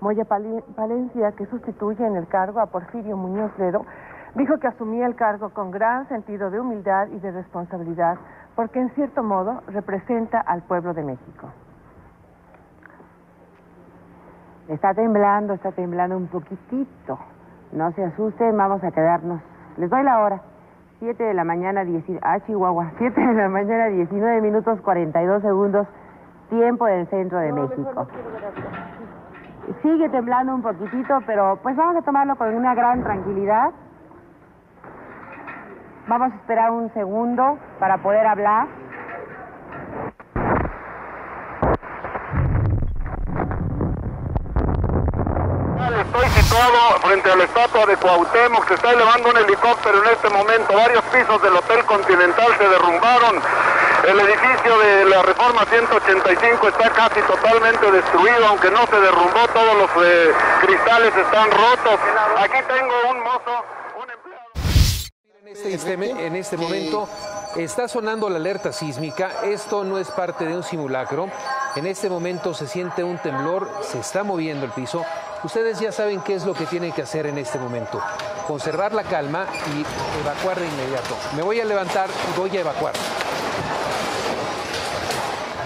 Moya Palencia, que sustituye en el cargo a Porfirio Muñoz Ledo, dijo que asumía el cargo con gran sentido de humildad y de responsabilidad, porque en cierto modo representa al pueblo de México. Está temblando, está temblando un poquitito. No se asusten, vamos a quedarnos. Les doy la hora. 7 de la mañana, 10... Ah, Chihuahua. 7 de la mañana, 19 minutos 42 segundos, tiempo del centro de México. Sigue temblando un poquitito, pero pues vamos a tomarlo con una gran tranquilidad. Vamos a esperar un segundo para poder hablar. Estoy situado frente a la estatua de Cuauhtémoc, se está elevando un helicóptero en este momento, varios pisos del Hotel Continental se derrumbaron, el edificio de la Reforma 185 está casi totalmente destruido, aunque no se derrumbó, todos los eh, cristales están rotos. Aquí tengo un mozo, un empleado. En este, en este momento está sonando la alerta sísmica, esto no es parte de un simulacro, en este momento se siente un temblor, se está moviendo el piso, Ustedes ya saben qué es lo que tienen que hacer en este momento. Conservar la calma y evacuar de inmediato. Me voy a levantar y voy a evacuar.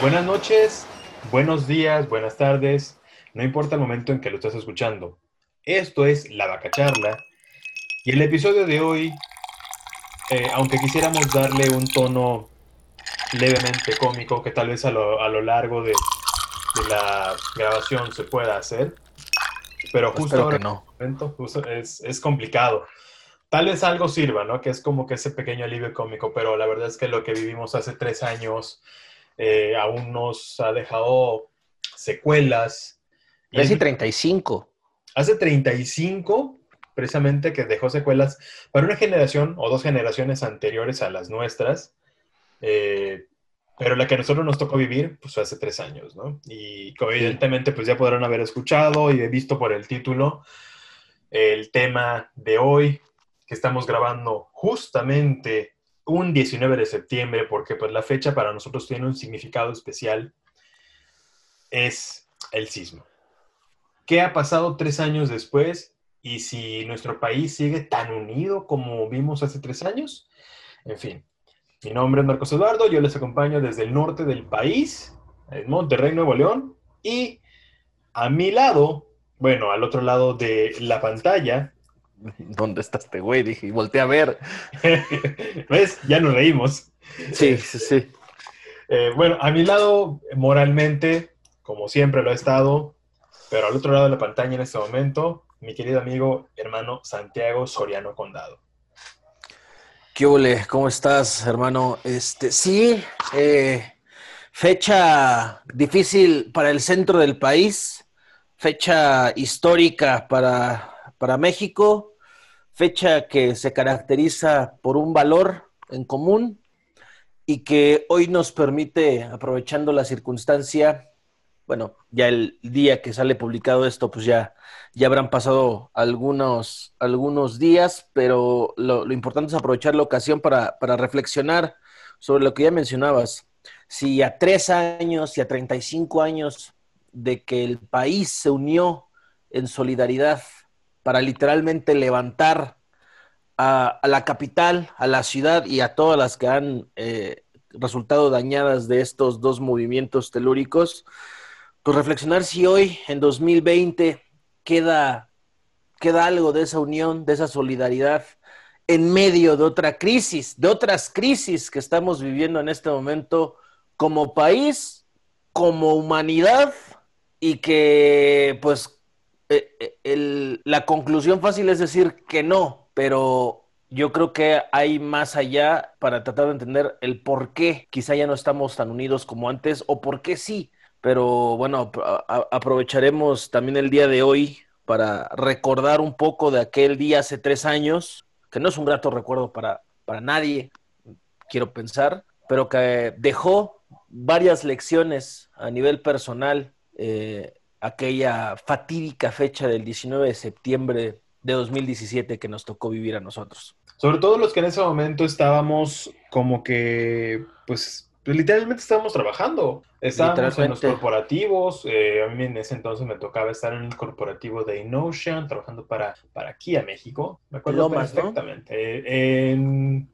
Buenas noches, buenos días, buenas tardes. No importa el momento en que lo estés escuchando. Esto es La Vaca Charla. Y el episodio de hoy, eh, aunque quisiéramos darle un tono levemente cómico que tal vez a lo, largo de, de la grabación se pueda hacer, pero justo ahora no. es, es, complicado. Tal vez algo sirva, ¿no? Que es como que ese pequeño alivio cómico, pero la verdad es que lo que vivimos hace tres años eh, aún nos ha dejado secuelas. Hace 35. Hace 35, precisamente, que dejó secuelas para una generación o dos generaciones anteriores a las nuestras. Eh, pero la que a nosotros nos tocó vivir, pues hace tres años, ¿no? Y evidentemente, pues ya podrán haber escuchado y he visto por el título el tema de hoy, que estamos grabando justamente un 19 de septiembre, porque pues la fecha para nosotros tiene un significado especial, es el sismo. ¿Qué ha pasado tres años después? Y si nuestro país sigue tan unido como vimos hace tres años, en fin, mi nombre es Marcos Eduardo, yo les acompaño desde el norte del país, en Monterrey, Nuevo León, y a mi lado, bueno, al otro lado de la pantalla. ¿Dónde está este güey? Dije, y volteé a ver. ¿Ves? Ya nos reímos. Sí, sí, sí. Eh, bueno, a mi lado, moralmente, como siempre lo ha estado, pero al otro lado de la pantalla en este momento, mi querido amigo, hermano Santiago Soriano Condado. ¿Qué ole? ¿Cómo estás, hermano? Este, sí, eh, fecha difícil para el centro del país, fecha histórica para, para México, fecha que se caracteriza por un valor en común y que hoy nos permite, aprovechando la circunstancia, bueno, ya el día que sale publicado esto, pues ya, ya habrán pasado algunos, algunos días, pero lo, importante es aprovechar la ocasión para, reflexionar sobre lo que ya mencionabas. Si a tres años y a 35 años de que el país se unió en solidaridad para literalmente levantar a, la capital, a la ciudad y a todas las que han eh, resultado dañadas de estos dos movimientos telúricos, pues reflexionar si hoy, en 2020, queda, queda algo de esa unión, de esa solidaridad en medio de otra crisis, de otras crisis que estamos viviendo en este momento como país, como humanidad y que pues eh, eh, la conclusión fácil es decir que no, pero yo creo que hay más allá para tratar de entender el por qué quizá ya no estamos tan unidos como antes o por qué sí. Pero bueno, aprovecharemos también el día de hoy para recordar un poco de aquel día hace tres años, que no es un grato recuerdo para, para nadie, quiero pensar, pero que dejó varias lecciones a nivel personal eh, aquella fatídica fecha del 19 de septiembre de 2017 que nos tocó vivir a nosotros. Sobre todo los que en ese momento estábamos como que, pues, pues literalmente estábamos trabajando. Estábamos en los corporativos. eh, a mí en ese entonces me tocaba estar en el corporativo de InOcean, trabajando para, para Kia México. Me acuerdo Lomas, ¿no? perfectamente. Eh, en-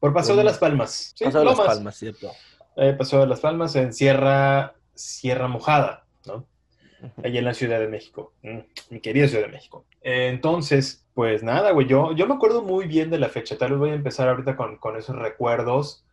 por Paseo de las Palmas. Sí, Pasado las Lomas. palmas, ¿cierto? Eh, Paseo de las Palmas en Sierra, Sierra Mojada, ¿no? Allí en la Ciudad de México. Mm, mi querida Ciudad de México. Eh, entonces, pues nada, güey, yo, yo me acuerdo muy bien de la fecha. Tal vez voy a empezar ahorita con, con esos recuerdos,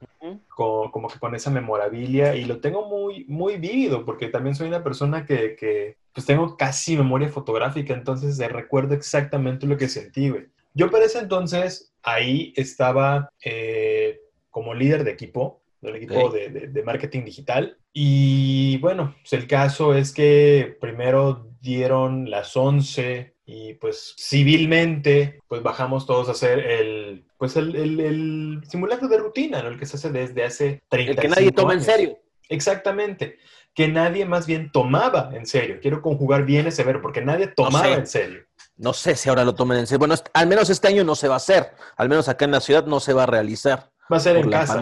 con- como que con esa memorabilia, y lo tengo muy, muy vívido, porque también soy una persona que, que, pues tengo casi memoria fotográfica, entonces eh, recuerdo exactamente lo que sentí, güey. Yo para ese entonces, ahí estaba eh, como líder de equipo, del equipo Ok. de, de- de marketing digital. Y bueno, pues el caso es que primero dieron las 11 y pues civilmente pues bajamos todos a hacer el pues el, el- el simulacro de rutina, ¿no? El que se hace desde hace 30 El que nadie toma en serio. Exactamente. Que nadie más bien tomaba en serio. Quiero conjugar bien ese verbo, porque nadie tomaba sé. en serio. No sé si ahora lo tomen en serio. Bueno, al menos este año no se va a hacer. Al menos acá en la ciudad no se va a realizar Va a ser por en la casa. ¿no?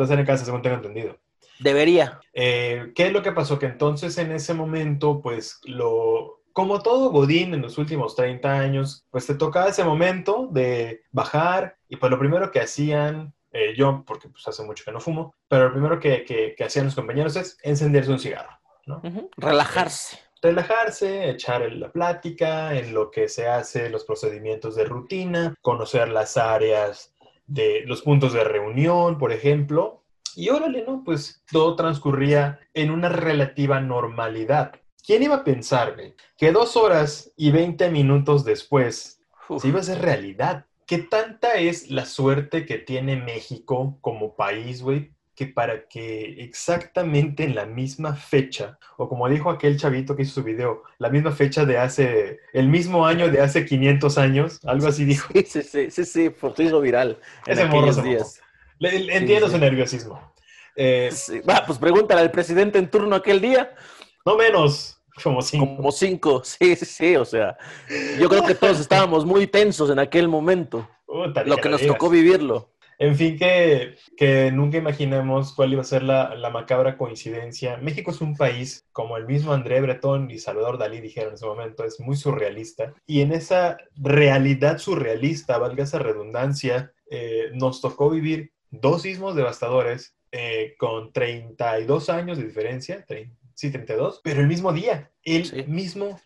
Va a ser en casa, según tengo entendido. Debería. Eh, ¿Qué es lo que pasó? Que entonces en ese momento, pues lo... Como todo Godín en los últimos 30 años, pues te tocaba ese momento de bajar y pues lo primero que hacían, eh, yo, porque pues hace mucho que no fumo, pero lo primero que, que- que hacían los compañeros es encenderse un cigarro, ¿no? Relajarse. relajarse, echar la plática en lo que se hace, los procedimientos de rutina, conocer las áreas de los puntos de reunión, por ejemplo. Y órale, ¿no? Pues todo transcurría en una relativa normalidad. ¿Quién iba a pensar, que dos horas y 20 minutos después Uf. se iba a hacer realidad? ¿Qué tanta es la suerte que tiene México como país, güey? Que para que exactamente en la misma fecha, o como dijo aquel chavito que hizo su video, la misma fecha de hace, el mismo año de hace 500 años, algo así dijo. Sí, sí, sí, sí, sí, por hizo viral en Ese aquellos días. Le- le- entiendo sí. su nerviosismo. Eh, Sí, pues pregúntale al presidente en turno aquel día. no menos, como cinco. Como cinco, sí, sí, sí, o sea, yo creo que todos estábamos muy tensos en aquel momento, Puta, lo que nos digas. tocó vivirlo. En fin, que, que nunca imaginemos cuál iba a ser la, la macabra coincidencia. México es un país, como el mismo André Breton y Salvador Dalí dijeron en ese momento, es muy surrealista. Y en esa realidad surrealista, valga esa redundancia, eh, nos tocó vivir dos sismos devastadores eh, con 32 años de diferencia, sí, 32, pero el mismo día, el Sí. mismo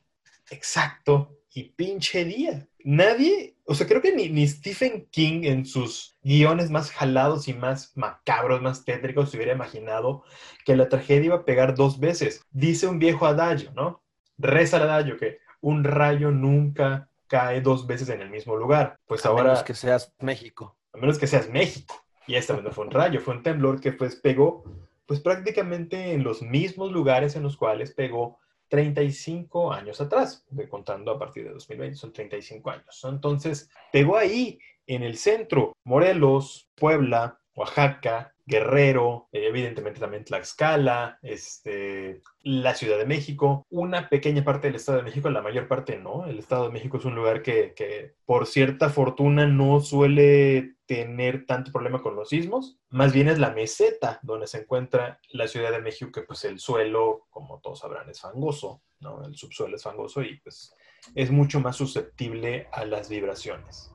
exacto y pinche día. Nadie, o sea, creo que ni, ni Stephen King en sus guiones más jalados y más macabros, más tétricos, se hubiera imaginado que la tragedia iba a pegar dos veces. Dice un viejo adagio, ¿no? Reza el adagio que un rayo nunca cae dos veces en el mismo lugar. Pues A ahora, menos que seas México. a menos que seas México. Y esta vez no fue un rayo, fue un temblor que pues pegó pues prácticamente en los mismos lugares en los cuales pegó 35 años atrás, de- contando a partir de 2020, son 35 años. Entonces, pegó ahí, en el centro, Morelos, Puebla, Oaxaca, Guerrero, evidentemente también Tlaxcala, este, la Ciudad de México, una pequeña parte del Estado de México, la mayor parte no. El Estado de México es un lugar que, que por cierta fortuna no suele tener tanto problema con los sismos, más bien es la meseta donde se encuentra la Ciudad de México, que pues el suelo, como todos sabrán, es fangoso, ¿no? El subsuelo es fangoso y pues es mucho más susceptible a las vibraciones.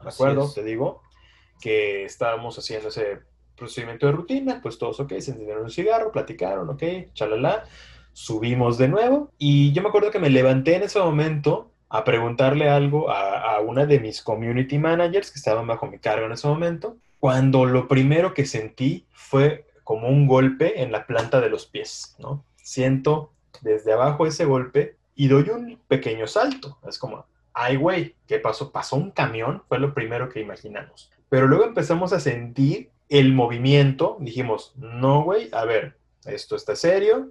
¿De acuerdo? Te digo que estábamos haciendo ese procedimiento de rutina, pues todos, ok, se encendieron un cigarro, platicaron, ok, chalala, subimos de nuevo y yo me acuerdo que me levanté en ese momento a preguntarle algo a, a una de mis community managers que estaban bajo mi cargo en ese momento, cuando lo primero que sentí fue como un golpe en la planta de los pies, ¿no? Siento desde abajo ese golpe y doy un pequeño salto, es como, ay, güey, ¿qué pasó? Pasó un camión, fue lo primero que imaginamos. Pero luego empezamos a sentir el movimiento, dijimos, no, güey, a ver, esto está serio.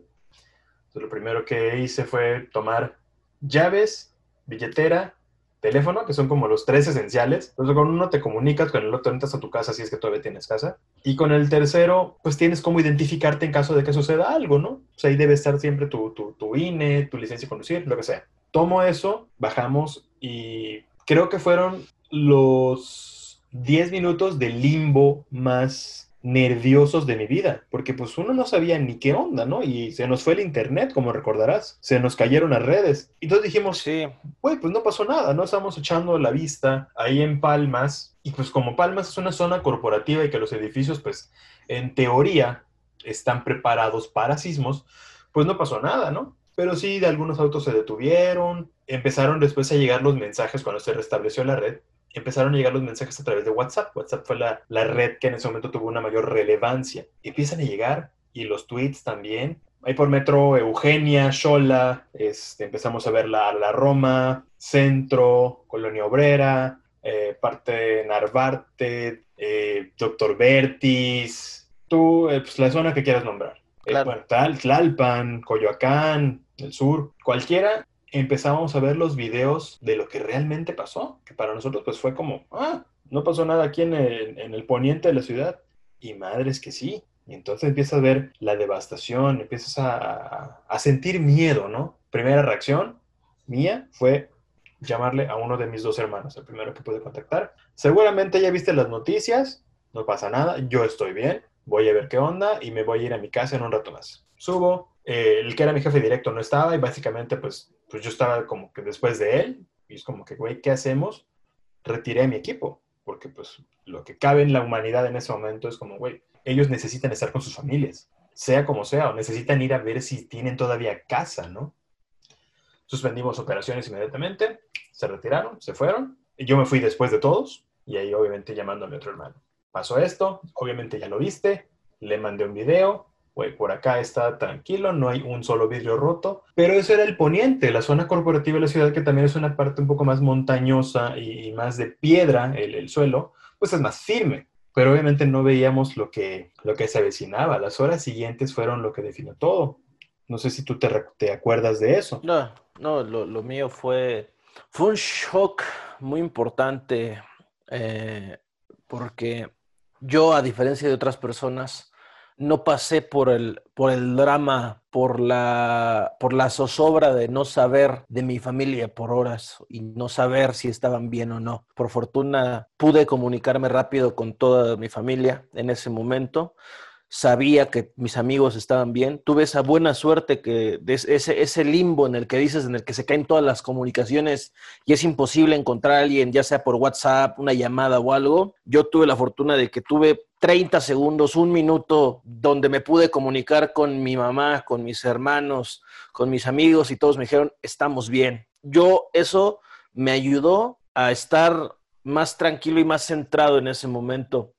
Lo primero que hice fue tomar llaves, billetera, teléfono, que son como los tres esenciales. Entonces, con uno te comunicas, con el otro entras a tu casa si es que todavía tienes casa. Y con el tercero, pues tienes cómo identificarte en caso de que suceda algo, ¿no? O sea, ahí debe estar siempre tu, tu, tu INE, tu licencia de conducir, lo que sea. Tomo eso, bajamos y creo que fueron los 10 minutos de limbo más nerviosos de mi vida, porque pues uno no sabía ni qué onda, ¿no? Y se nos fue el internet, como recordarás, se nos cayeron las redes. Y entonces dijimos, Sí, güey, pues no pasó nada, no estamos echando la vista ahí en Palmas. Y pues como Palmas es una zona corporativa y que los edificios, pues en teoría, están preparados para sismos, pues no pasó nada, ¿no? Pero sí, de algunos autos se detuvieron, empezaron después a llegar los mensajes cuando se restableció la red, empezaron a llegar los mensajes a través de WhatsApp. WhatsApp fue la, la red que en ese momento tuvo una mayor relevancia. Empiezan a llegar y los tweets también. Ahí por metro, Eugenia, Xola, este, empezamos a ver la, la Roma, Centro, Colonia Obrera, eh, parte de Narvarte, eh, Doctor Vertis, tú, eh, pues la zona que quieras nombrar. Claro. bueno, Tal- Tlalpan, Coyoacán, el sur, cualquiera, empezamos a ver los videos de lo que realmente pasó, que para nosotros pues fue como, ah, no pasó nada aquí en el, en el poniente de la ciudad. Y madres que sí. Y entonces empiezas a ver la devastación, empiezas a, a- sentir miedo, ¿no? Primera reacción mía fue llamarle a uno de mis dos hermanos, el primero que pude contactar. Seguramente ya viste las noticias, no pasa nada, yo estoy bien, voy a ver qué onda y me voy a ir a mi casa en un rato más. Subo, eh, el que era mi jefe directo no estaba y básicamente pues, pues yo estaba como que después de él y es como que, güey, ¿qué hacemos? Retiré a mi equipo, porque pues lo que cabe en la humanidad en ese momento es como, güey, ellos necesitan estar con sus familias, sea como sea, o necesitan ir a ver si tienen todavía casa, ¿no? Suspendimos operaciones inmediatamente, se retiraron, se fueron. y Yo me fui después de todos y ahí obviamente llamando a otro hermano. Pasó esto, obviamente ya lo viste, le mandé un video, güey, por acá está tranquilo, no hay un solo vidrio roto, pero eso era el poniente, la zona corporativa de la ciudad que también es una parte un poco más montañosa y, más de piedra, el, el suelo, pues es más firme. Pero obviamente no veíamos lo que, lo que se avecinaba. Las horas siguientes fueron lo que definió todo. No sé si tú te, te acuerdas de eso. No, no, lo, lo mío fue, fue un shock muy importante eh, porque yo, a diferencia de otras personas, no pasé por el, por el drama, por la, por la zozobra de no saber de mi familia por horas y no saber si estaban bien o no. Por fortuna pude comunicarme rápido con toda mi familia en ese momento sabía que mis amigos estaban bien. Tuve esa buena suerte que ese, ese limbo en el que dices, en el que se caen todas las comunicaciones y es imposible encontrar a alguien, ya sea por WhatsApp, una llamada o algo. Yo tuve la fortuna de que tuve 30 segundos, un minuto, donde me pude comunicar con mi mamá, con mis hermanos, con mis amigos y todos me dijeron, estamos bien. Yo eso me ayudó a estar más tranquilo y más centrado en ese momento.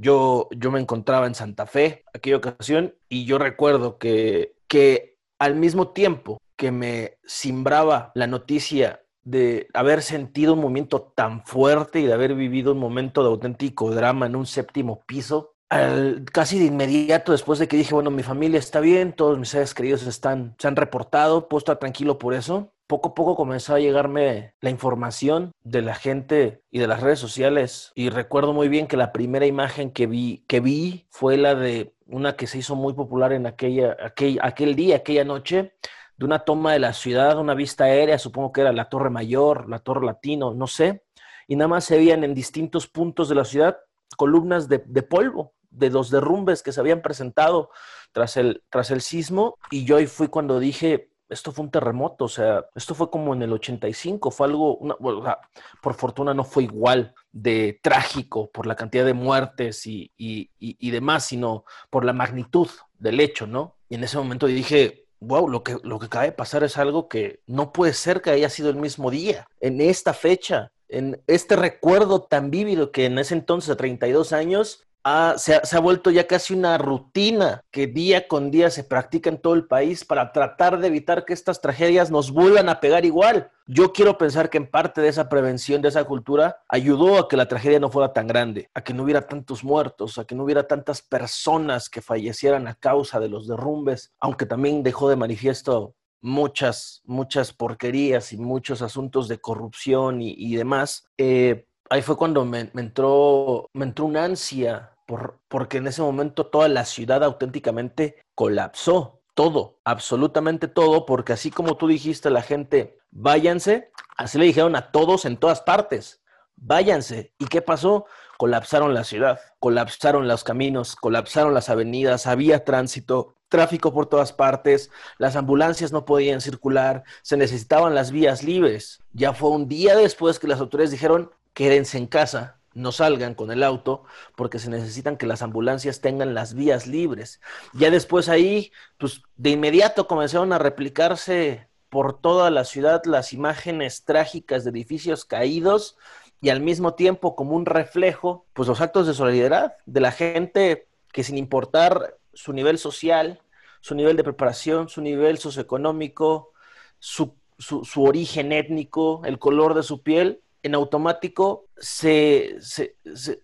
Yo, yo me encontraba en Santa Fe aquella ocasión y yo recuerdo que, que al mismo tiempo que me simbraba la noticia de haber sentido un movimiento tan fuerte y de haber vivido un momento de auténtico drama en un séptimo piso, casi de inmediato después de que dije, bueno, mi familia está bien, todos mis seres queridos están, se han reportado, puedo estar tranquilo por eso, poco a poco comenzó a llegarme la información de la gente y de las redes sociales. Y recuerdo muy bien que la primera imagen que vi, que vi fue la de una que se hizo muy popular en aquella, aquel, aquel día, aquella noche, de una toma de la ciudad, una vista aérea, supongo que era la Torre Mayor, la Torre Latino, no sé. Y nada más se veían en distintos puntos de la ciudad columnas de, de polvo, de los derrumbes que se habían presentado tras el, tras el sismo. Y yo ahí fui cuando dije, esto fue un terremoto, o sea, esto fue como en el 85, fue algo, por fortuna no fue igual de trágico por la cantidad de muertes y, y, y, y, demás, sino por la magnitud del hecho, ¿no? Y en ese momento dije, wow, lo que, lo que acaba de pasar es algo que no puede ser que haya sido el mismo día, en esta fecha, en este recuerdo tan vívido que en ese entonces, a 32 años, se, ha, vuelto ya casi una rutina que día con día se practica en todo el país para tratar de evitar que estas tragedias nos vuelvan a pegar igual. Yo quiero pensar que en parte de esa prevención, de esa cultura, ayudó a que la tragedia no fuera tan grande, a que no hubiera tantos muertos, a que no hubiera tantas personas que fallecieran a causa de los derrumbes, aunque también dejó de manifiesto muchas, muchas porquerías y muchos asuntos de corrupción y, y demás. Eh, ahí fue cuando me, me, entró, me entró una ansia, por, porque en ese momento toda la ciudad auténticamente colapsó. Todo, absolutamente todo, porque así como tú dijiste, la gente, váyanse, así le dijeron a todos en todas partes, váyanse. ¿Y qué pasó? Colapsaron la ciudad, colapsaron los caminos, colapsaron las avenidas, había tránsito, tráfico por todas partes, las ambulancias no podían circular, se necesitaban las vías libres. Ya fue un día después que las autoridades dijeron, quédense en casa, no salgan con el auto, porque se necesitan que las ambulancias tengan las vías libres. Ya después ahí, pues de inmediato comenzaron a replicarse por toda la ciudad las imágenes trágicas de edificios caídos y al mismo tiempo como un reflejo, pues los actos de solidaridad de la gente que sin importar su nivel social, su nivel de preparación, su nivel socioeconómico, su, su, origen étnico, el color de su piel, en automático se, se,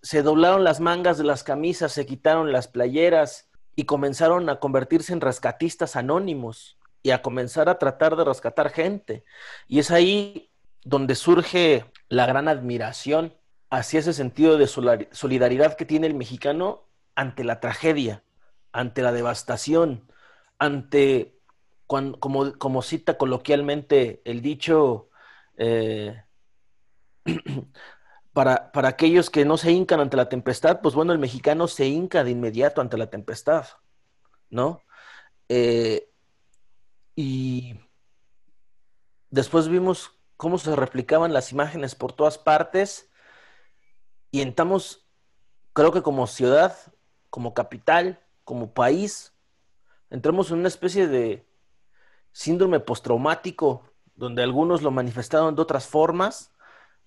se, doblaron las mangas de las camisas, se quitaron las playeras y comenzaron a convertirse en rescatistas anónimos y a comenzar a tratar de rescatar gente. Y es ahí donde surge la gran admiración hacia ese sentido de solidaridad que tiene el mexicano ante la tragedia, ante la devastación, ante, como, como, cita coloquialmente el dicho, eh, para, para, aquellos que no se hincan ante la tempestad, pues bueno, el mexicano se hinca de inmediato ante la tempestad, ¿no? Eh, y después vimos cómo se replicaban las imágenes por todas partes y entramos, creo que como ciudad, como capital, como país, entramos en una especie de síndrome postraumático, donde algunos lo manifestaron de otras formas,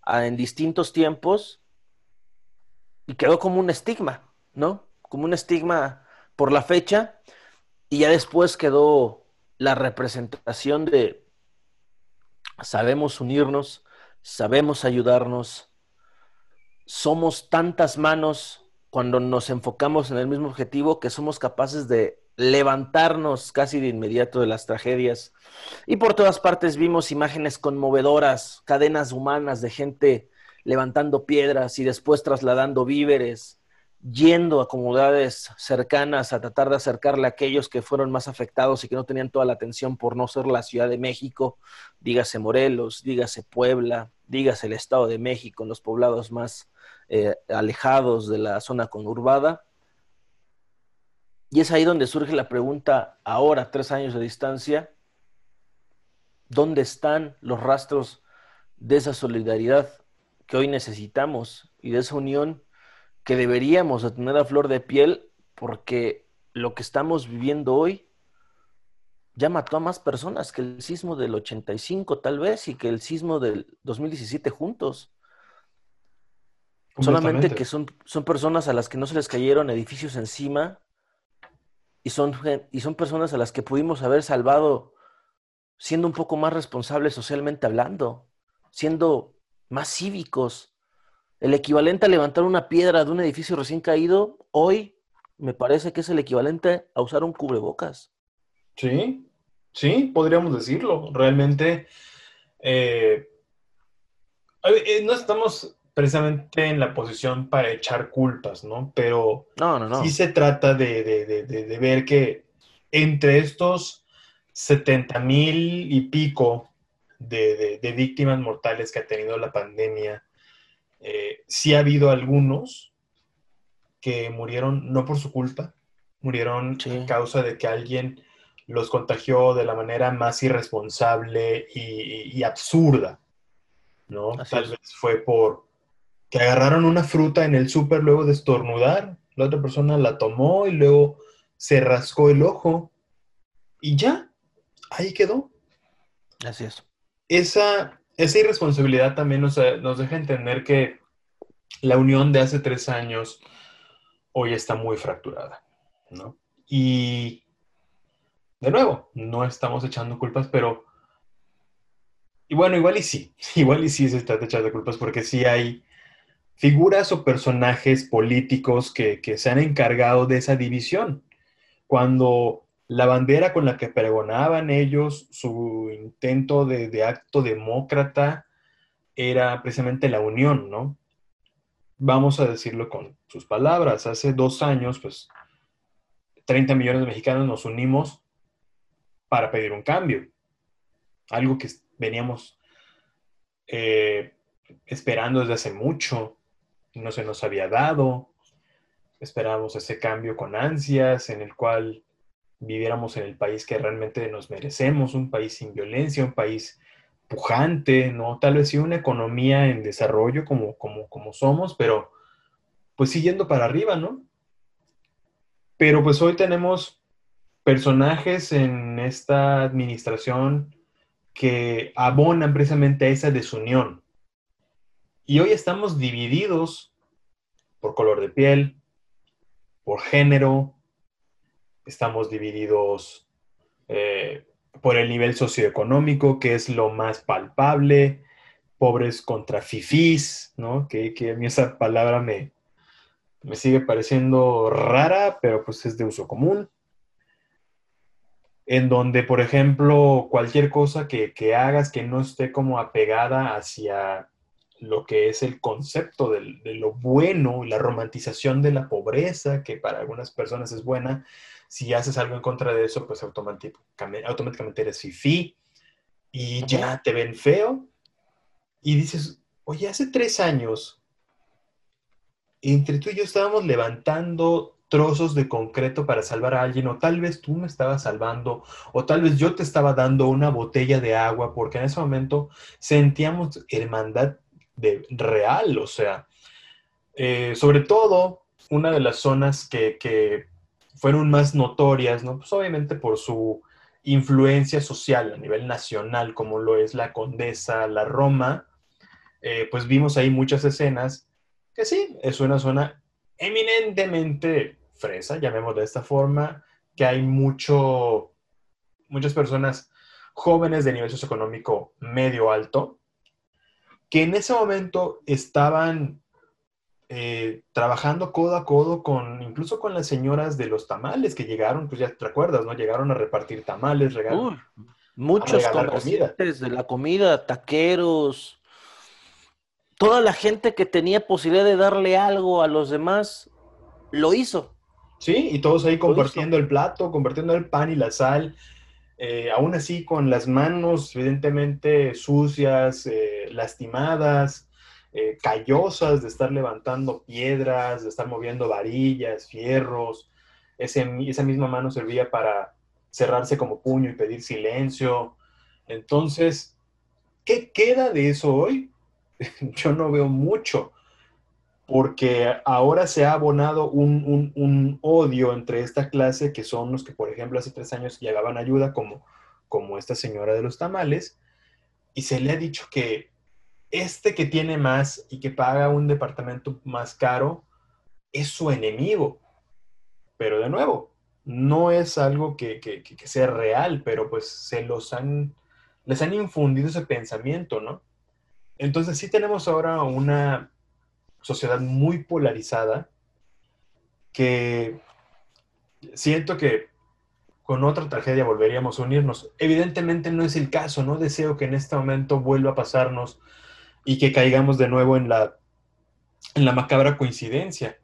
en distintos tiempos, y quedó como un estigma, ¿no? Como un estigma por la fecha, y ya después quedó la representación de sabemos unirnos, sabemos ayudarnos, somos tantas manos cuando nos enfocamos en el mismo objetivo que somos capaces de levantarnos casi de inmediato de las tragedias. Y por todas partes vimos imágenes conmovedoras, cadenas humanas de gente levantando piedras y después trasladando víveres, yendo a comunidades cercanas a tratar de acercarle a aquellos que fueron más afectados y que no tenían toda la atención por no ser la Ciudad de México, dígase Morelos, dígase Puebla, dígase el Estado de México, en los poblados más eh, alejados de la zona conurbada. Y es ahí donde surge la pregunta, ahora, tres años de distancia, ¿dónde están los rastros de esa solidaridad que hoy necesitamos y de esa unión que deberíamos de tener a flor de piel porque lo que estamos viviendo hoy ya mató a más personas que el sismo del 85 tal vez y que el sismo del 2017 juntos. Solamente que son, son personas a las que no se les cayeron edificios encima y son, y son personas a las que pudimos haber salvado siendo un poco más responsables socialmente hablando, siendo más cívicos, el equivalente a levantar una piedra de un edificio recién caído, hoy me parece que es el equivalente a usar un cubrebocas. Sí, sí, podríamos decirlo. Realmente eh, eh, no estamos precisamente en la posición para echar culpas, ¿no? Pero no, no, no. sí se trata de, de ver que entre estos 70 mil y pico de, víctimas mortales que ha tenido la pandemia, eh, sí ha habido algunos que murieron no por su culpa, murieron a causa de que alguien los contagió de la manera más irresponsable y, absurda, ¿no? Tal vez fue por que agarraron una fruta en el súper luego de estornudar, la otra persona la tomó y luego se rascó el ojo y ya, ahí quedó. Así es. Esa esa irresponsabilidad también nos, nos deja entender que la unión de hace tres años hoy está muy fracturada, ¿no? Y de nuevo, no estamos echando culpas, pero... Y bueno, igual y sí, igual y sí se está echando culpas porque sí hay figuras o personajes políticos que, que se han encargado de esa división. Cuando la bandera con la que pregonaban ellos, su intento de, acto demócrata, era precisamente la unión, ¿no? Vamos a decirlo con sus palabras. Hace dos años, pues, 30 millones de mexicanos nos unimos para pedir un cambio. Algo que veníamos eh, esperando desde hace mucho, no se nos había dado. Esperábamos ese cambio con ansias, en el cual viviéramos en el país que realmente nos merecemos, un país sin violencia, un país pujante, ¿no? Tal vez sí una economía en desarrollo como, como, como somos, pero pues siguiendo para arriba, ¿no? Pero pues hoy tenemos personajes en esta administración que abonan precisamente a esa desunión. Y hoy estamos divididos por color de piel, por género, estamos divididos eh, por el nivel socioeconómico, que es lo más palpable, pobres contra fifís, ¿no? Que, que a mí esa palabra me, me sigue pareciendo rara, pero pues es de uso común. En donde, por ejemplo, cualquier cosa que, que hagas que no esté como apegada hacia lo que es el concepto de, de lo bueno, la romantización de la pobreza, que para algunas personas es buena, si haces algo en contra de eso, pues automáticamente, automáticamente eres fifi y ya te ven feo. Y dices, oye, hace tres años, entre tú y yo estábamos levantando trozos de concreto para salvar a alguien, o tal vez tú me estabas salvando, o tal vez yo te estaba dando una botella de agua, porque en ese momento sentíamos hermandad de real, o sea, eh, sobre todo una de las zonas que, que fueron más notorias, ¿no? Pues obviamente por su influencia social a nivel nacional, como lo es la Condesa, la Roma, eh, pues vimos ahí muchas escenas que sí, es una zona eminentemente fresa, llamémoslo de esta forma, que hay mucho, muchas personas jóvenes de nivel socioeconómico medio alto, que en ese momento estaban eh, trabajando codo a codo con, incluso con las señoras de los tamales que llegaron, pues ya te acuerdas, ¿no? Llegaron a repartir tamales, regalos. muchos comerciantes de la comida, taqueros, toda la gente que tenía posibilidad de darle algo a los demás, lo hizo. Sí, y todos ahí compartiendo el plato, compartiendo el pan y la sal, eh, aún así con las manos evidentemente sucias, eh, lastimadas, eh, callosas de estar levantando piedras, de estar moviendo varillas, fierros. esa misma mano servía para cerrarse como puño y pedir silencio. Entonces, ¿qué queda de eso hoy? Yo no veo mucho, porque ahora se ha abonado un, un, odio entre esta clase, que son los que, por ejemplo, hace tres años llegaban ayuda, como, como esta señora de los tamales, y se le ha dicho que este que tiene más y que paga un departamento más caro es su enemigo. Pero de nuevo, no es algo que, sea real, pero pues se los han, les han infundido ese pensamiento, ¿no? Entonces sí tenemos ahora una sociedad muy polarizada que siento que con otra tragedia volveríamos a unirnos. Evidentemente no es el caso, no deseo que en este momento vuelva a pasarnos y que caigamos de nuevo en la, en la macabra coincidencia.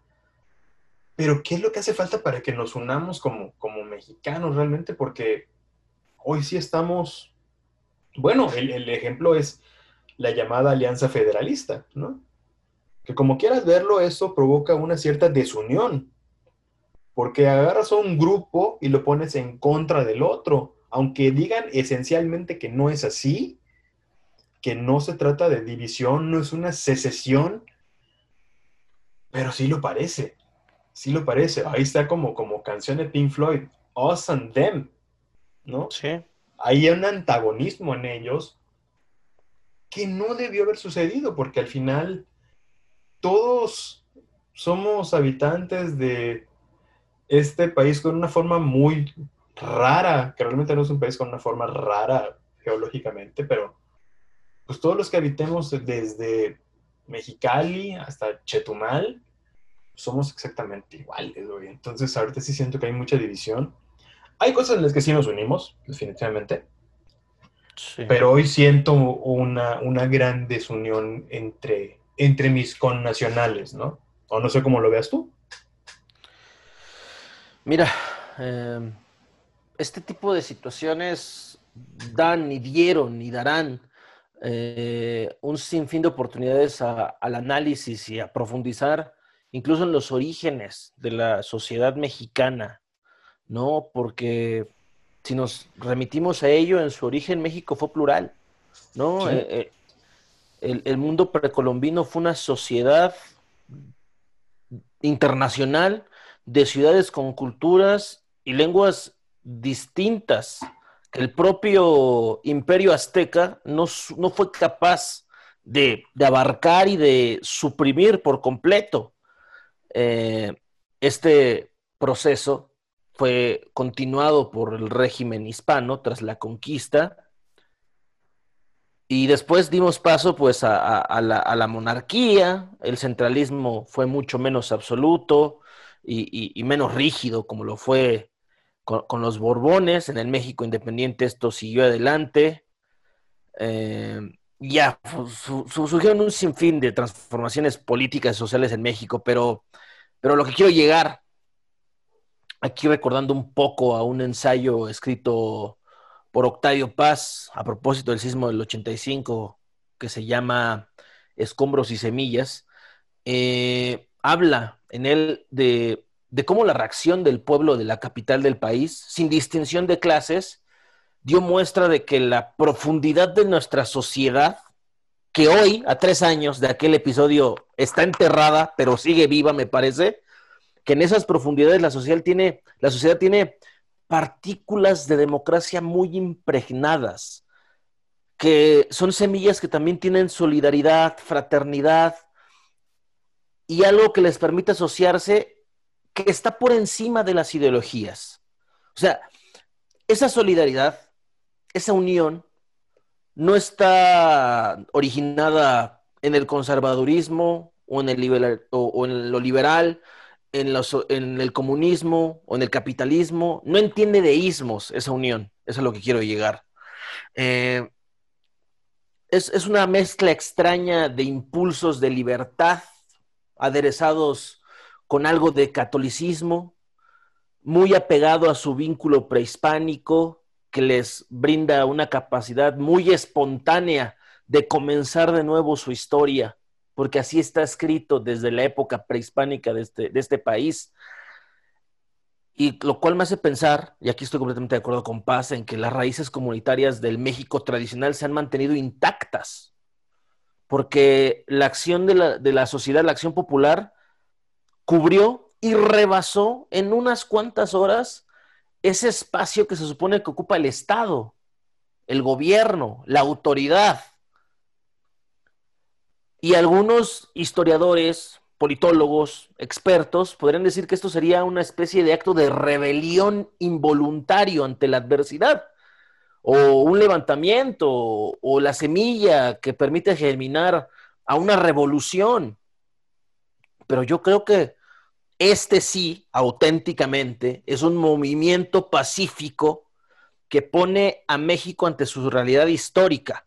Pero ¿qué es lo que hace falta para que nos unamos como, como mexicanos realmente? Porque hoy sí estamos, bueno, el, el ejemplo es la llamada Alianza Federalista, ¿no? Que como quieras verlo, eso provoca una cierta desunión, porque agarras a un grupo y lo pones en contra del otro, aunque digan esencialmente que no es así, que no se trata de división, no es una secesión, pero sí lo parece, sí lo parece. Ahí está como, como canción de Pink Floyd, Us and Them, ¿no? Sí. Hay un antagonismo en ellos que no debió haber sucedido, porque al final todos somos habitantes de este país con una forma muy rara, que realmente no es un país con una forma rara geológicamente, pero pues todos los que habitemos desde Mexicali hasta Chetumal, somos exactamente iguales, güey. Entonces, ahorita sí siento que hay mucha división. Hay cosas en las que sí nos unimos, definitivamente. Pero hoy siento una, una, gran desunión entre, entre mis connacionales, ¿no? O no sé cómo lo veas tú. Mira, eh, este tipo de situaciones dan y dieron y darán eh, un sinfín de oportunidades al análisis y a profundizar incluso en los orígenes de la sociedad mexicana, ¿no? Porque si nos remitimos a ello, en su origen México fue plural, ¿no? Eh, eh, el, mundo precolombino fue una sociedad internacional de ciudades con culturas y lenguas distintas que el propio imperio azteca no, no fue capaz de, de, abarcar y de suprimir por completo. Eh, este proceso fue continuado por el régimen hispano tras la conquista y después dimos paso pues a, la, monarquía, el centralismo fue mucho menos absoluto y, menos rígido como lo fue con, los Borbones, en el México independiente esto siguió adelante. Eh, ya su, surgieron un sinfín de transformaciones políticas y sociales en México, pero, pero lo que quiero llegar, aquí recordando un poco a un ensayo escrito por Octavio Paz a propósito del sismo del 85, que se llama Escombros y Semillas, eh, habla en él de, de cómo la reacción del pueblo de la capital del país, sin distinción de clases, dio muestra de que la profundidad de nuestra sociedad, que hoy, a tres años de aquel episodio, está enterrada, pero sigue viva, me parece, que en esas profundidades la sociedad tiene, la sociedad tiene partículas de democracia muy impregnadas, que son semillas que también tienen solidaridad, fraternidad y algo que les permite asociarse que está por encima de las ideologías. O sea, esa solidaridad, esa unión, no está originada en el conservadurismo o en, el o en lo liberal en, los, en, el comunismo o en el capitalismo, no entiende de ismos esa unión. Eso es lo que quiero llegar. Eh, es, es, una mezcla extraña de impulsos de libertad aderezados con algo de catolicismo, muy apegado a su vínculo prehispánico, que les brinda una capacidad muy espontánea de comenzar de nuevo su historia porque así está escrito desde la época prehispánica de este, de este país. Y lo cual me hace pensar, y aquí estoy completamente de acuerdo con Paz, en que las raíces comunitarias del México tradicional se han mantenido intactas, porque la acción de la, de la sociedad, la acción popular, cubrió y rebasó en unas cuantas horas ese espacio que se supone que ocupa el Estado, el gobierno, la autoridad. Y algunos historiadores, politólogos, expertos, podrían decir que esto sería una especie de acto de rebelión involuntario ante la adversidad, o un levantamiento, o la semilla que permite germinar a una revolución. Pero yo creo que este sí, auténticamente, es un movimiento pacífico que pone a México ante su realidad histórica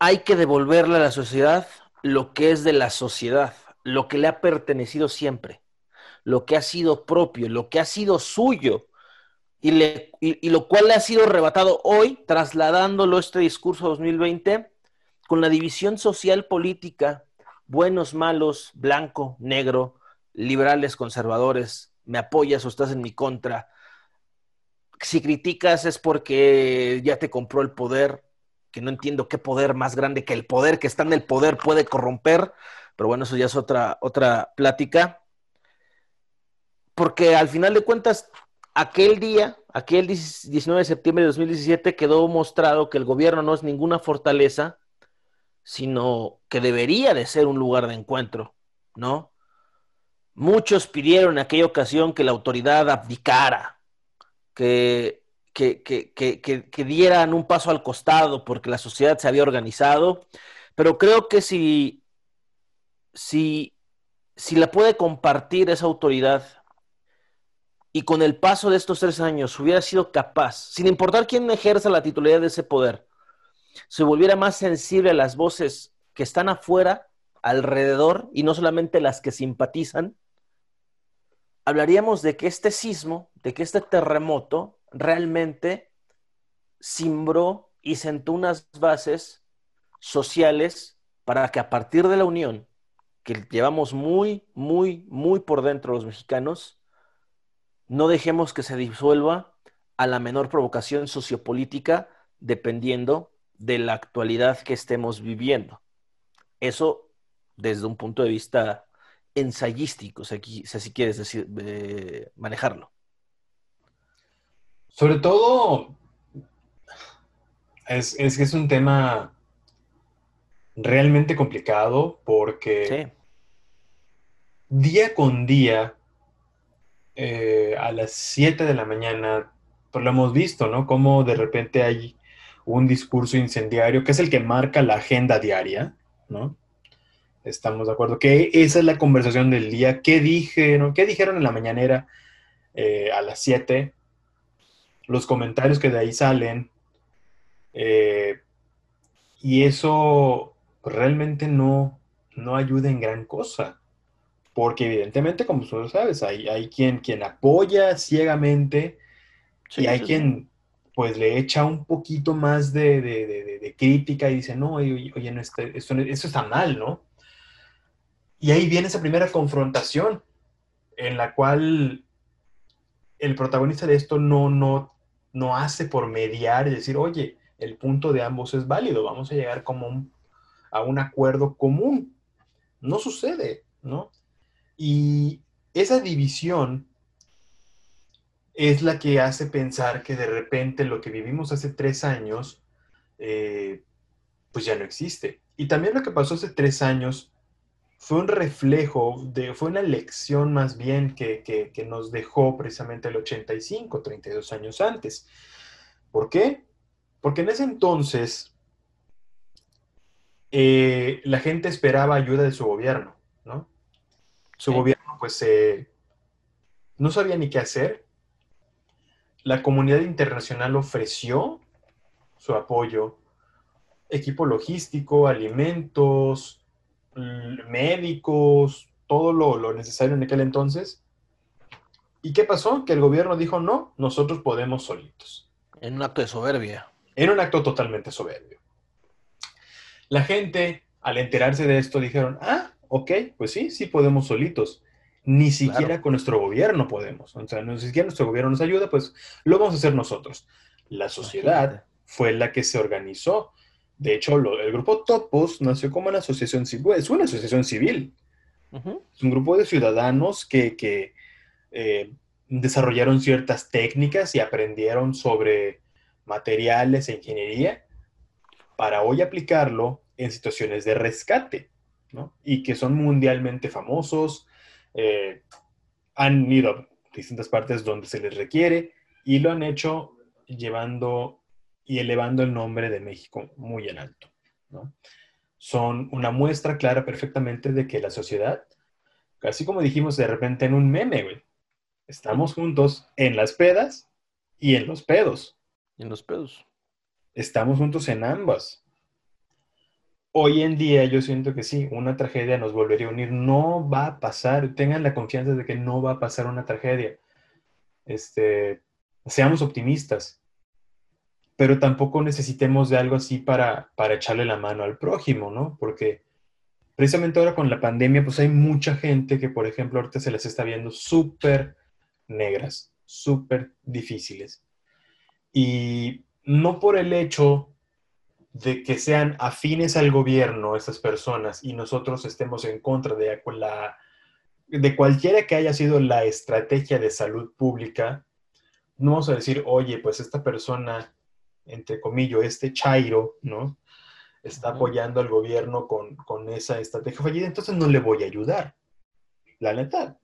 hay que devolverle a la sociedad lo que es de la sociedad, lo que le ha pertenecido siempre, lo que ha sido propio, lo que ha sido suyo, y, lo cual le ha sido arrebatado hoy, trasladándolo este discurso 2020 con la división social política, buenos, malos, blanco, negro, liberales, conservadores, me apoyas o estás en mi contra. Si criticas es porque ya te compró el poder, que no entiendo qué poder más grande que el poder que está en el poder puede corromper, pero bueno, eso ya es otra, otra plática. Porque al final de cuentas, aquel día, aquel 19 de septiembre de 2017, quedó mostrado que el gobierno no es ninguna fortaleza, sino que debería de ser un lugar de encuentro, ¿no? Muchos pidieron en aquella ocasión que la autoridad abdicara, que que, que, que, que, dieran un paso al costado porque la sociedad se había organizado, pero creo que si, si, si la puede compartir esa autoridad y con el paso de estos tres años hubiera sido capaz, sin importar quién ejerza la titularidad de ese poder, se volviera más sensible a las voces que están afuera, alrededor, y no solamente las que simpatizan, hablaríamos de que este sismo, de que este terremoto, realmente simbró y sentó unas bases sociales para que a partir de la unión, que llevamos muy, muy, muy por dentro los mexicanos, no dejemos que se disuelva a la menor provocación sociopolítica dependiendo de la actualidad que estemos viviendo. Eso desde un punto de vista ensayístico, si, si quieres decir, manejarlo. Sobre todo, es, es que es un tema realmente complicado porque día con día, eh, a las 7 de la mañana, pues lo hemos visto, ¿no? Como de repente hay un discurso incendiario que es el que marca la agenda diaria, ¿no? Estamos de acuerdo que esa es la conversación del día. ¿Qué dijeron? ¿Qué dijeron en la mañanera eh, a las 7? Los comentarios que de ahí salen. Eh, y eso realmente no, no ayuda en gran cosa. Porque evidentemente, como tú sabes, hay, hay quien, quien apoya ciegamente y hay quien pues le echa un poquito más de, crítica y dice, no, oye, no, esto, eso está mal, ¿no? Y ahí viene esa primera confrontación en la cual el protagonista de esto no, no, no hace por mediar y decir, oye, el punto de ambos es válido, vamos a llegar como a un acuerdo común. No sucede, ¿no? Y esa división es la que hace pensar que de repente lo que vivimos hace tres años, eh, pues ya no existe. Y también lo que pasó hace tres años fue un reflejo, de, fue una lección más bien que, nos dejó precisamente el 85, 32 años antes. ¿Por qué? Porque en ese entonces eh, la gente esperaba ayuda de su gobierno, ¿no? Su gobierno pues no sabía ni qué hacer. La comunidad internacional ofreció su apoyo, equipo logístico, alimentos, médicos, todo lo, necesario en aquel entonces. ¿Y qué pasó? Que el gobierno dijo, no, nosotros podemos solitos. En un acto de soberbia. En un acto totalmente soberbio. La gente, al enterarse de esto, dijeron, ah, ok, pues sí, sí podemos solitos. Ni siquiera con nuestro gobierno podemos. O sea, ni siquiera nuestro gobierno nos ayuda, pues lo vamos a hacer nosotros. La sociedad fue la que se organizó de hecho, el grupo Topos nació como una asociación civil, es una asociación civil. Es un grupo de ciudadanos que, eh, desarrollaron ciertas técnicas y aprendieron sobre materiales e ingeniería para hoy aplicarlo en situaciones de rescate, ¿no? Y que son mundialmente famosos, eh, han ido a distintas partes donde se les requiere y lo han hecho llevando y elevando el nombre de México muy en alto. ¿no? Son una muestra clara perfectamente de que la sociedad, así como dijimos de repente en un meme, güey, estamos juntos en las pedas y en los pedos. en los pedos. Estamos juntos en ambas. Hoy en día yo siento que sí, una tragedia nos volvería a unir. No va a pasar, tengan la confianza de que no va a pasar una tragedia. Este, seamos optimistas pero tampoco necesitemos de algo así para, para echarle la mano al prójimo, ¿no? Porque precisamente ahora con la pandemia, pues hay mucha gente que, por ejemplo, ahorita se les está viendo súper negras, súper difíciles. Y no por el hecho de que sean afines al gobierno esas personas y nosotros estemos en contra de, la, de cualquiera que haya sido la estrategia de salud pública, no vamos a decir, oye, pues esta persona entre comillas, este Chairo, ¿no? Está apoyando al gobierno con, esa estrategia fallida, entonces no le voy a ayudar. La neta,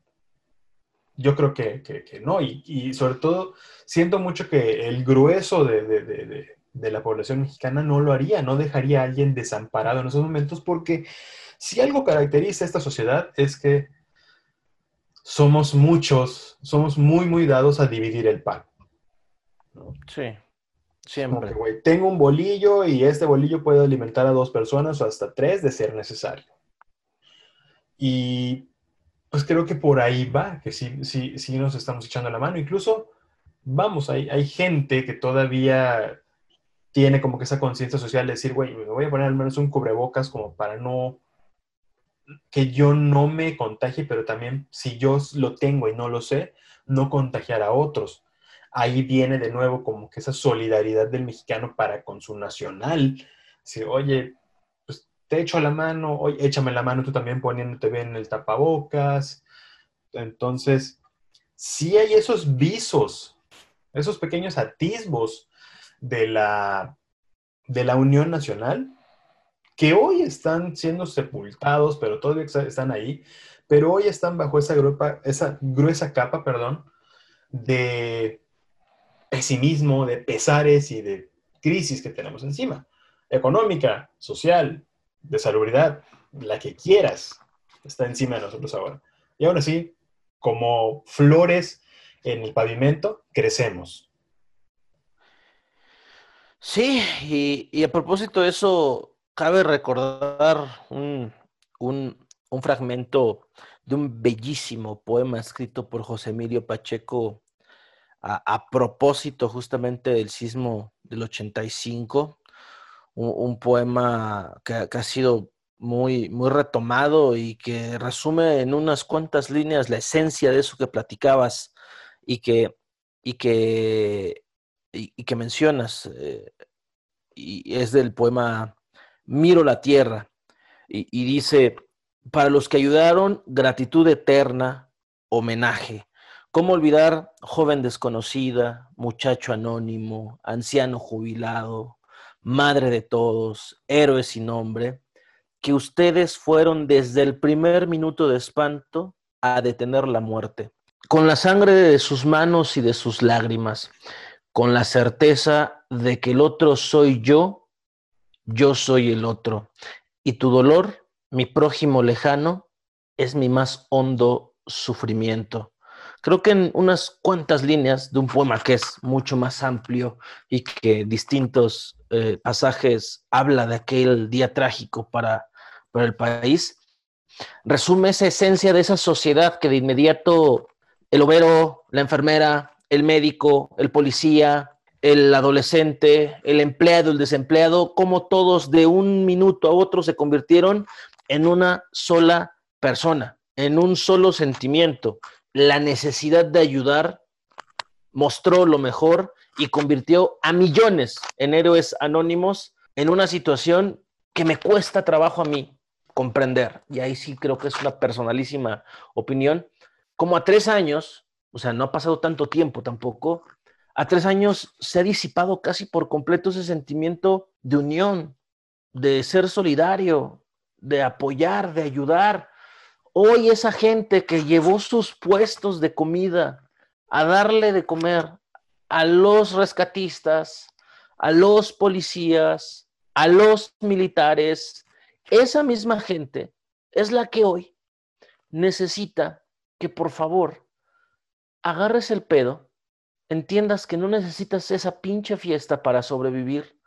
yo creo que, no, y, sobre todo siento mucho que el grueso de, la población mexicana no lo haría, no dejaría a alguien desamparado en esos momentos, porque si algo caracteriza a esta sociedad es que somos muchos, somos muy, muy dados a dividir el pan. Sí. Siempre. tengo un bolillo y este bolillo puede alimentar a dos personas o hasta tres de ser necesario. Y pues creo que por ahí va, que sí, sí, sí nos estamos echando la mano. Incluso, vamos, hay, hay gente que todavía tiene como que esa conciencia social de decir, güey, me voy a poner al menos un cubrebocas como para no, que yo no me contagie, pero también si yo lo tengo y no lo sé, no contagiar a otros. Ahí viene de nuevo como que esa solidaridad del mexicano para con su nacional. Si, oye, pues te echo la mano, oye, échame la mano tú también poniéndote bien el tapabocas. Entonces, sí hay esos visos, esos pequeños atisbos de la, de la Unión Nacional que hoy están siendo sepultados, pero todavía están ahí, pero hoy están bajo esa, grupa, esa gruesa capa, perdón, de pesimismo, de pesares y de crisis que tenemos encima. Económica, social, de salubridad, la que quieras, está encima de nosotros ahora. Y aún así, como flores en el pavimento, crecemos. Sí, y, a propósito de eso, cabe recordar un, fragmento de un bellísimo poema escrito por José Emilio Pacheco a, propósito justamente del sismo del 85, un, poema que, ha sido muy, muy retomado y que resume en unas cuantas líneas la esencia de eso que platicabas y que, y que, y, que mencionas. Eh, y es del poema Miro la tierra. Y dice, para los que ayudaron, gratitud eterna, homenaje. ¿Cómo olvidar joven desconocida, muchacho anónimo, anciano jubilado, madre de todos, héroe sin nombre? que ustedes fueron desde el primer minuto de espanto a detener la muerte, con la sangre de sus manos y de sus lágrimas, con la certeza de que el otro soy yo, yo soy el otro, y tu dolor, mi prójimo lejano, es mi más hondo sufrimiento. Creo que en unas cuantas líneas de un poema que es mucho más amplio y que distintos eh, pasajes habla de aquel día trágico para el país, resume esa esencia de esa sociedad que de inmediato el obrero, la enfermera, el médico, el policía, el adolescente, el empleado, el desempleado, como todos de un minuto a otro se convirtieron en una sola persona, en un solo sentimiento. La necesidad de ayudar mostró lo mejor y convirtió a millones en héroes anónimos en una situación que me cuesta trabajo a mí, comprender, y ahí sí creo que es una personalísima opinión, como a tres años, o sea, no ha pasado tanto tiempo tampoco, a tres años se ha disipado casi por completo ese sentimiento de unión, de ser solidario, de apoyar, de ayudar. Hoy esa gente que llevó sus puestos de comida a darle de comer a los rescatistas, a los policías, a los militares, esa misma gente es la que hoy necesita que por favor agarres el pedo, entiendas que no necesitas esa pinche fiesta para sobrevivir,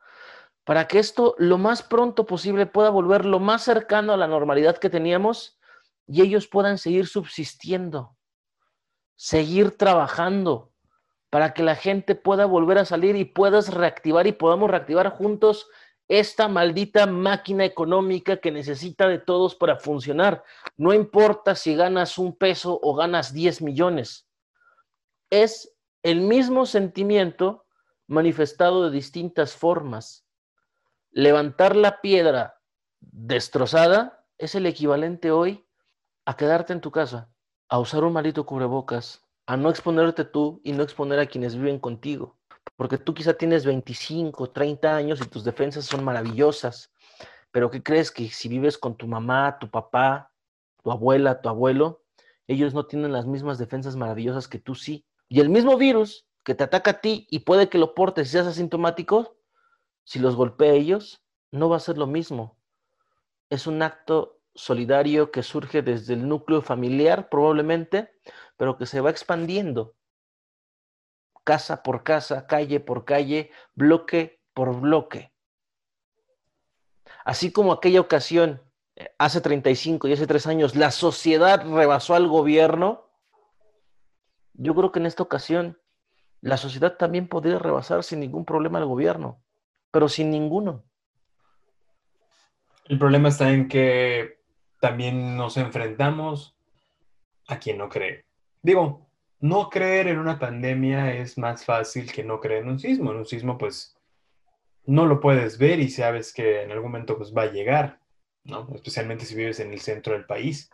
para que esto lo más pronto posible pueda volver lo más cercano a la normalidad que teníamos y ellos puedan seguir subsistiendo, seguir trabajando, para que la gente pueda volver a salir y puedas reactivar y podamos reactivar juntos esta maldita máquina económica que necesita de todos para funcionar. No importa si ganas un peso o ganas 10 millones. Es el mismo sentimiento manifestado de distintas formas. Levantar la piedra destrozada es el equivalente hoy a quedarte en tu casa, a usar un maldito cubrebocas, a no exponerte tú y no exponer a quienes viven contigo porque tú quizá tienes 25, 30 años y tus defensas son maravillosas, pero ¿qué crees que si vives con tu mamá, tu papá, tu abuela, tu abuelo, ellos no tienen las mismas defensas maravillosas que tú sí? Y el mismo virus que te ataca a ti y puede que lo portes y seas asintomático, si los golpea a ellos, no va a ser lo mismo. Es un acto solidario que surge desde el núcleo familiar probablemente, pero que se va expandiendo casa por casa, calle por calle, bloque por bloque. Así como aquella ocasión, eh, hace 35 y hace 3 años, la sociedad rebasó al gobierno, yo creo que en esta ocasión la sociedad también podría rebasar sin ningún problema al gobierno. pero sin ninguno. El problema está en que también nos enfrentamos a quien no cree. Digo, no creer en una pandemia es más fácil que no creer en un sismo. En un sismo, pues, no lo puedes ver y sabes que en algún momento pues, va a llegar, ¿no? Especialmente si vives en el centro del país.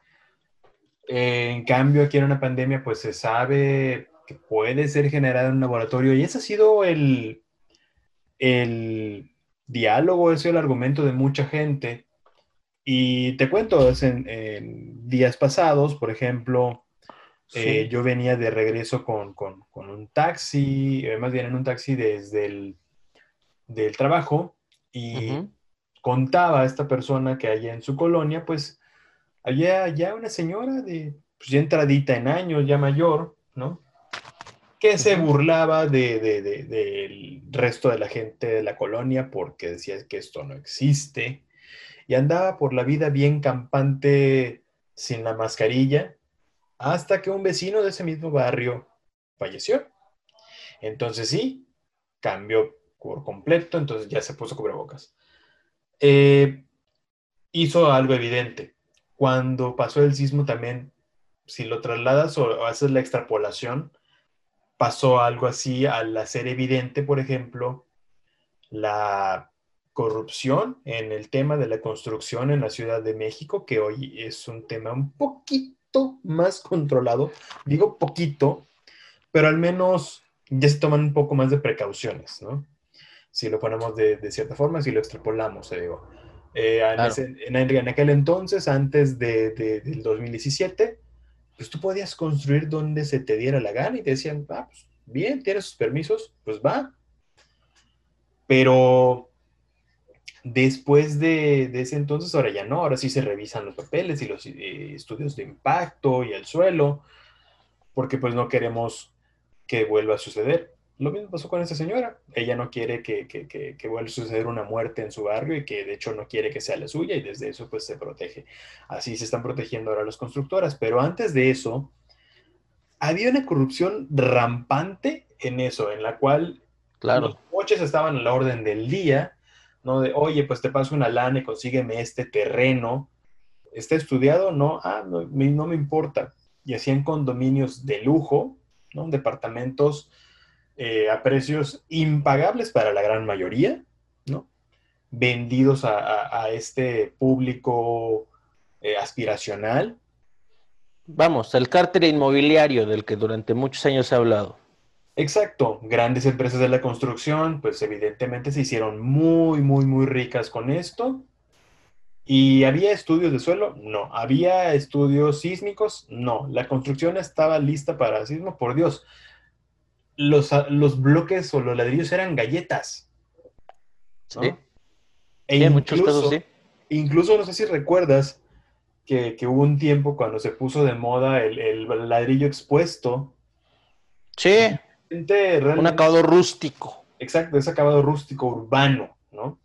en cambio, aquí en una pandemia, pues se sabe que puede ser generada en un laboratorio y ese ha sido el, el diálogo, ese es el argumento de mucha gente. Y te cuento, en, en días pasados, por ejemplo, eh, yo venía de regreso con, un taxi, eh, más bien en un taxi desde el del trabajo y contaba a esta persona que allá en su colonia, pues había ya una señora de pues, ya entradita en años, ya mayor, ¿no? Que se burlaba de, del resto de la gente de la colonia porque decía que esto no existe y andaba por la vida bien campante sin la mascarilla hasta que un vecino de ese mismo barrio falleció. Entonces sí, cambió por completo, entonces ya se puso cubrebocas. Eh, hizo algo evidente. Cuando pasó el sismo también, si lo trasladas o haces la extrapolación, pasó algo así al hacer evidente, por ejemplo, la corrupción en el tema de la construcción en la Ciudad de México, que hoy es un tema un poquito más controlado, digo poquito, pero al menos ya se toman un poco más de precauciones, ¿no? Si lo ponemos de, cierta forma, si lo extrapolamos, te digo. Eh, en, aquel entonces, antes de, del 2017, pues tú podías construir donde se te diera la gana y te decían, ah, pues bien, tienes sus permisos, pues va. Pero Después de, ese entonces, ahora ya no, ahora sí se revisan los papeles y los eh, estudios de impacto y el suelo, porque pues no queremos que vuelva a suceder. Lo mismo pasó con esa señora. Ella no quiere que, que, vuelva a suceder una muerte en su barrio y que de hecho no quiere que sea la suya y desde eso pues se protege. Así se están protegiendo ahora las constructoras. Pero antes de eso, había una corrupción rampante en eso, en la cual claro. los coches estaban a la orden del día ¿no? De, oye, pues te paso una lana y consígueme este terreno. ¿Está estudiado? No, ah, no, me importa. Y hacían condominios de lujo, ¿no? Departamentos eh, a precios impagables para la gran mayoría, ¿no? Vendidos a, este público eh, aspiracional. Vamos, el cárter inmobiliario del que durante muchos años se ha hablado. Exacto, grandes empresas de la construcción, pues evidentemente se hicieron muy, muy, muy ricas con esto. ¿Y había estudios de suelo? No. ¿Había estudios sísmicos? No. La construcción estaba lista para sismo, por Dios. Los, los bloques o los ladrillos eran galletas. Sí. E en muchos casos sí. Incluso no sé si recuerdas que, hubo un tiempo cuando se puso de moda el, el ladrillo expuesto. Sí. Un acabado rústico. Exacto, ese acabado rústico urbano, ¿no?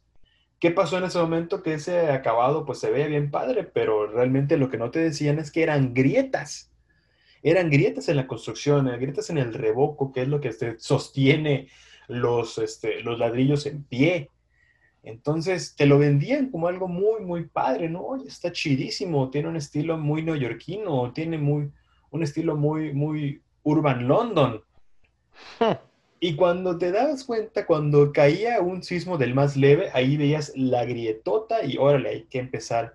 ¿Qué pasó en ese momento? Que ese acabado pues se veía bien padre, pero realmente lo que no te decían es que eran grietas. Eran grietas en la construcción, grietas en el revoco, que es lo que sostiene los, este, los ladrillos en pie. Entonces te lo vendían como algo muy, muy padre, ¿no? está chidísimo, tiene un estilo muy neoyorquino, tiene muy, un estilo muy, muy urban London. Y cuando te dabas cuenta, cuando caía un sismo del más leve, ahí veías la grietota y órale, hay que empezar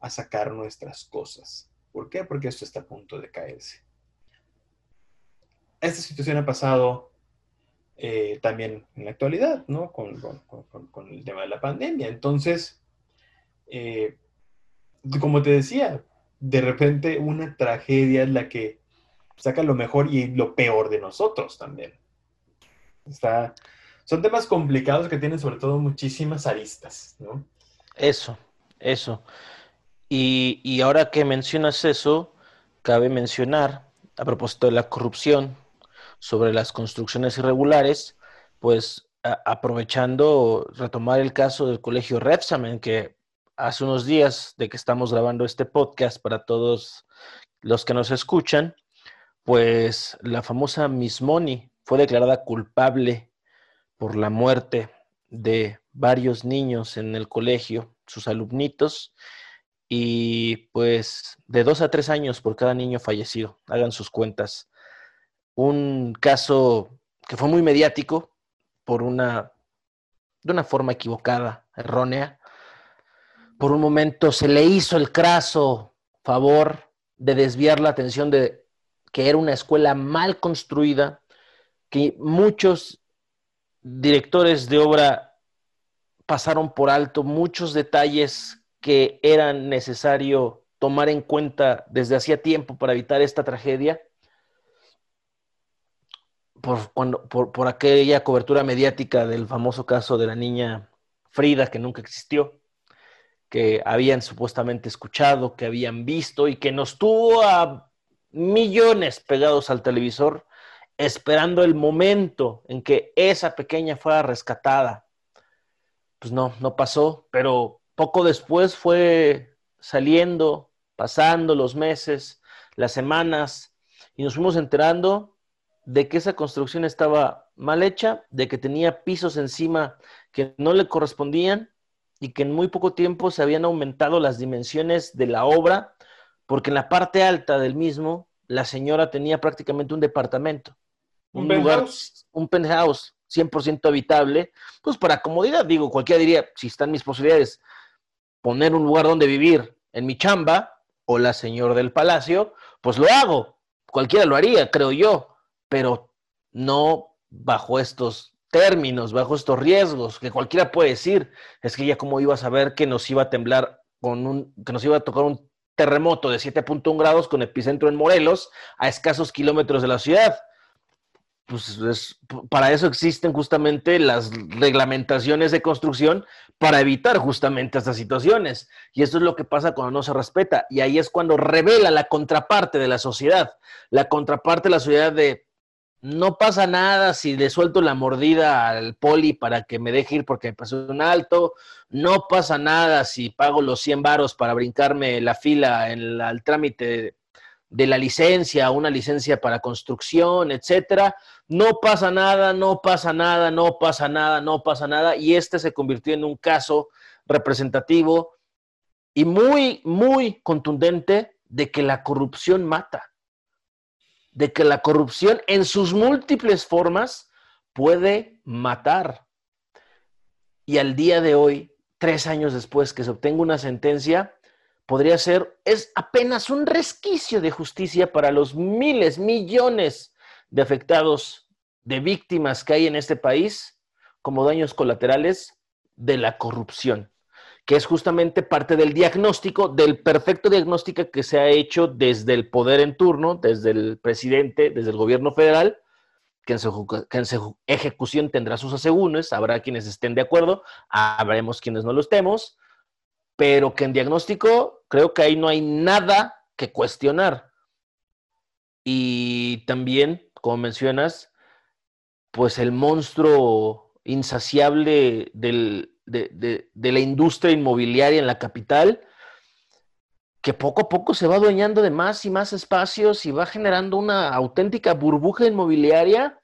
a sacar nuestras cosas. ¿Por qué? Porque esto está a punto de caerse. Esta situación ha pasado eh, también en la actualidad, ¿no? Con, el tema de la pandemia. Entonces, eh, como te decía, de repente una tragedia es la que saca lo mejor y lo peor de nosotros también. Está, son temas complicados que tienen sobre todo muchísimas aristas, ¿no? Eso, eso. Y, y ahora que mencionas eso, cabe mencionar, a propósito de la corrupción, sobre las construcciones irregulares, pues aprovechando retomar el caso del colegio Repsamen, que hace unos días de que estamos grabando este podcast para todos los que nos escuchan, pues la famosa Miss Money fue declarada culpable por la muerte de varios niños en el colegio, sus alumnitos, y pues de dos a tres años por cada niño fallecido, hagan sus cuentas. Un caso que fue muy mediático por una, de una forma equivocada, errónea. Por un momento se le hizo el craso favor de desviar la atención de que era una escuela mal construida, que muchos directores de obra pasaron por alto muchos detalles que eran necesario tomar en cuenta desde hacía tiempo para evitar esta tragedia. Por, cuando, por, por aquella cobertura mediática del famoso caso de la niña Frida, que nunca existió, que habían supuestamente escuchado, que habían visto y que nos tuvo a millones pegados al televisor esperando el momento en que esa pequeña fuera rescatada. Pues no, no pasó, pero poco después fue saliendo, pasando los meses, las semanas, y nos fuimos enterando de que esa construcción estaba mal hecha, de que tenía pisos encima que no le correspondían y que en muy poco tiempo se habían aumentado las dimensiones de la obra, porque en la parte alta del mismo la señora tenía prácticamente un departamento un, lugar, un penthouse 100% habitable, pues para comodidad, digo, cualquiera diría, si están mis posibilidades, poner un lugar donde vivir en mi chamba o la señora del palacio, pues lo hago, cualquiera lo haría, creo yo, pero no bajo estos términos, bajo estos riesgos, que cualquiera puede decir, es que ya como iba a saber que nos iba a temblar con un, que nos iba a tocar un terremoto de 7.1 grados con epicentro en Morelos, a escasos kilómetros de la ciudad pues para eso existen justamente las reglamentaciones de construcción para evitar justamente estas situaciones. Y eso es lo que pasa cuando no se respeta. Y ahí es cuando revela la contraparte de la sociedad. La contraparte de la sociedad de no pasa nada si le suelto la mordida al poli para que me deje ir porque me pasó un alto. No pasa nada si pago los 100 varos para brincarme la fila en trámite de la licencia, una licencia para construcción, etcétera. No pasa nada, no pasa nada, no pasa nada, no pasa nada. Y este se convirtió en un caso representativo y muy, muy contundente de que la corrupción mata, de que la corrupción en sus múltiples formas puede matar. Y al día de hoy, tres años después que se obtenga una sentencia, podría ser, es apenas un resquicio de justicia para los miles, millones de afectados, de víctimas que hay en este país como daños colaterales de la corrupción, que es justamente parte del diagnóstico, del perfecto diagnóstico que se ha hecho desde el poder en turno, desde el presidente, desde el gobierno federal, que en, su, ejecución tendrá sus asegúnes, habrá quienes estén de acuerdo, habremos quienes no lo estemos, pero que en diagnóstico creo que ahí no hay nada que cuestionar. Y también, como mencionas, pues el monstruo insaciable de, de, la industria inmobiliaria en la capital, que poco a poco se va adueñando de más y más espacios y va generando una auténtica burbuja inmobiliaria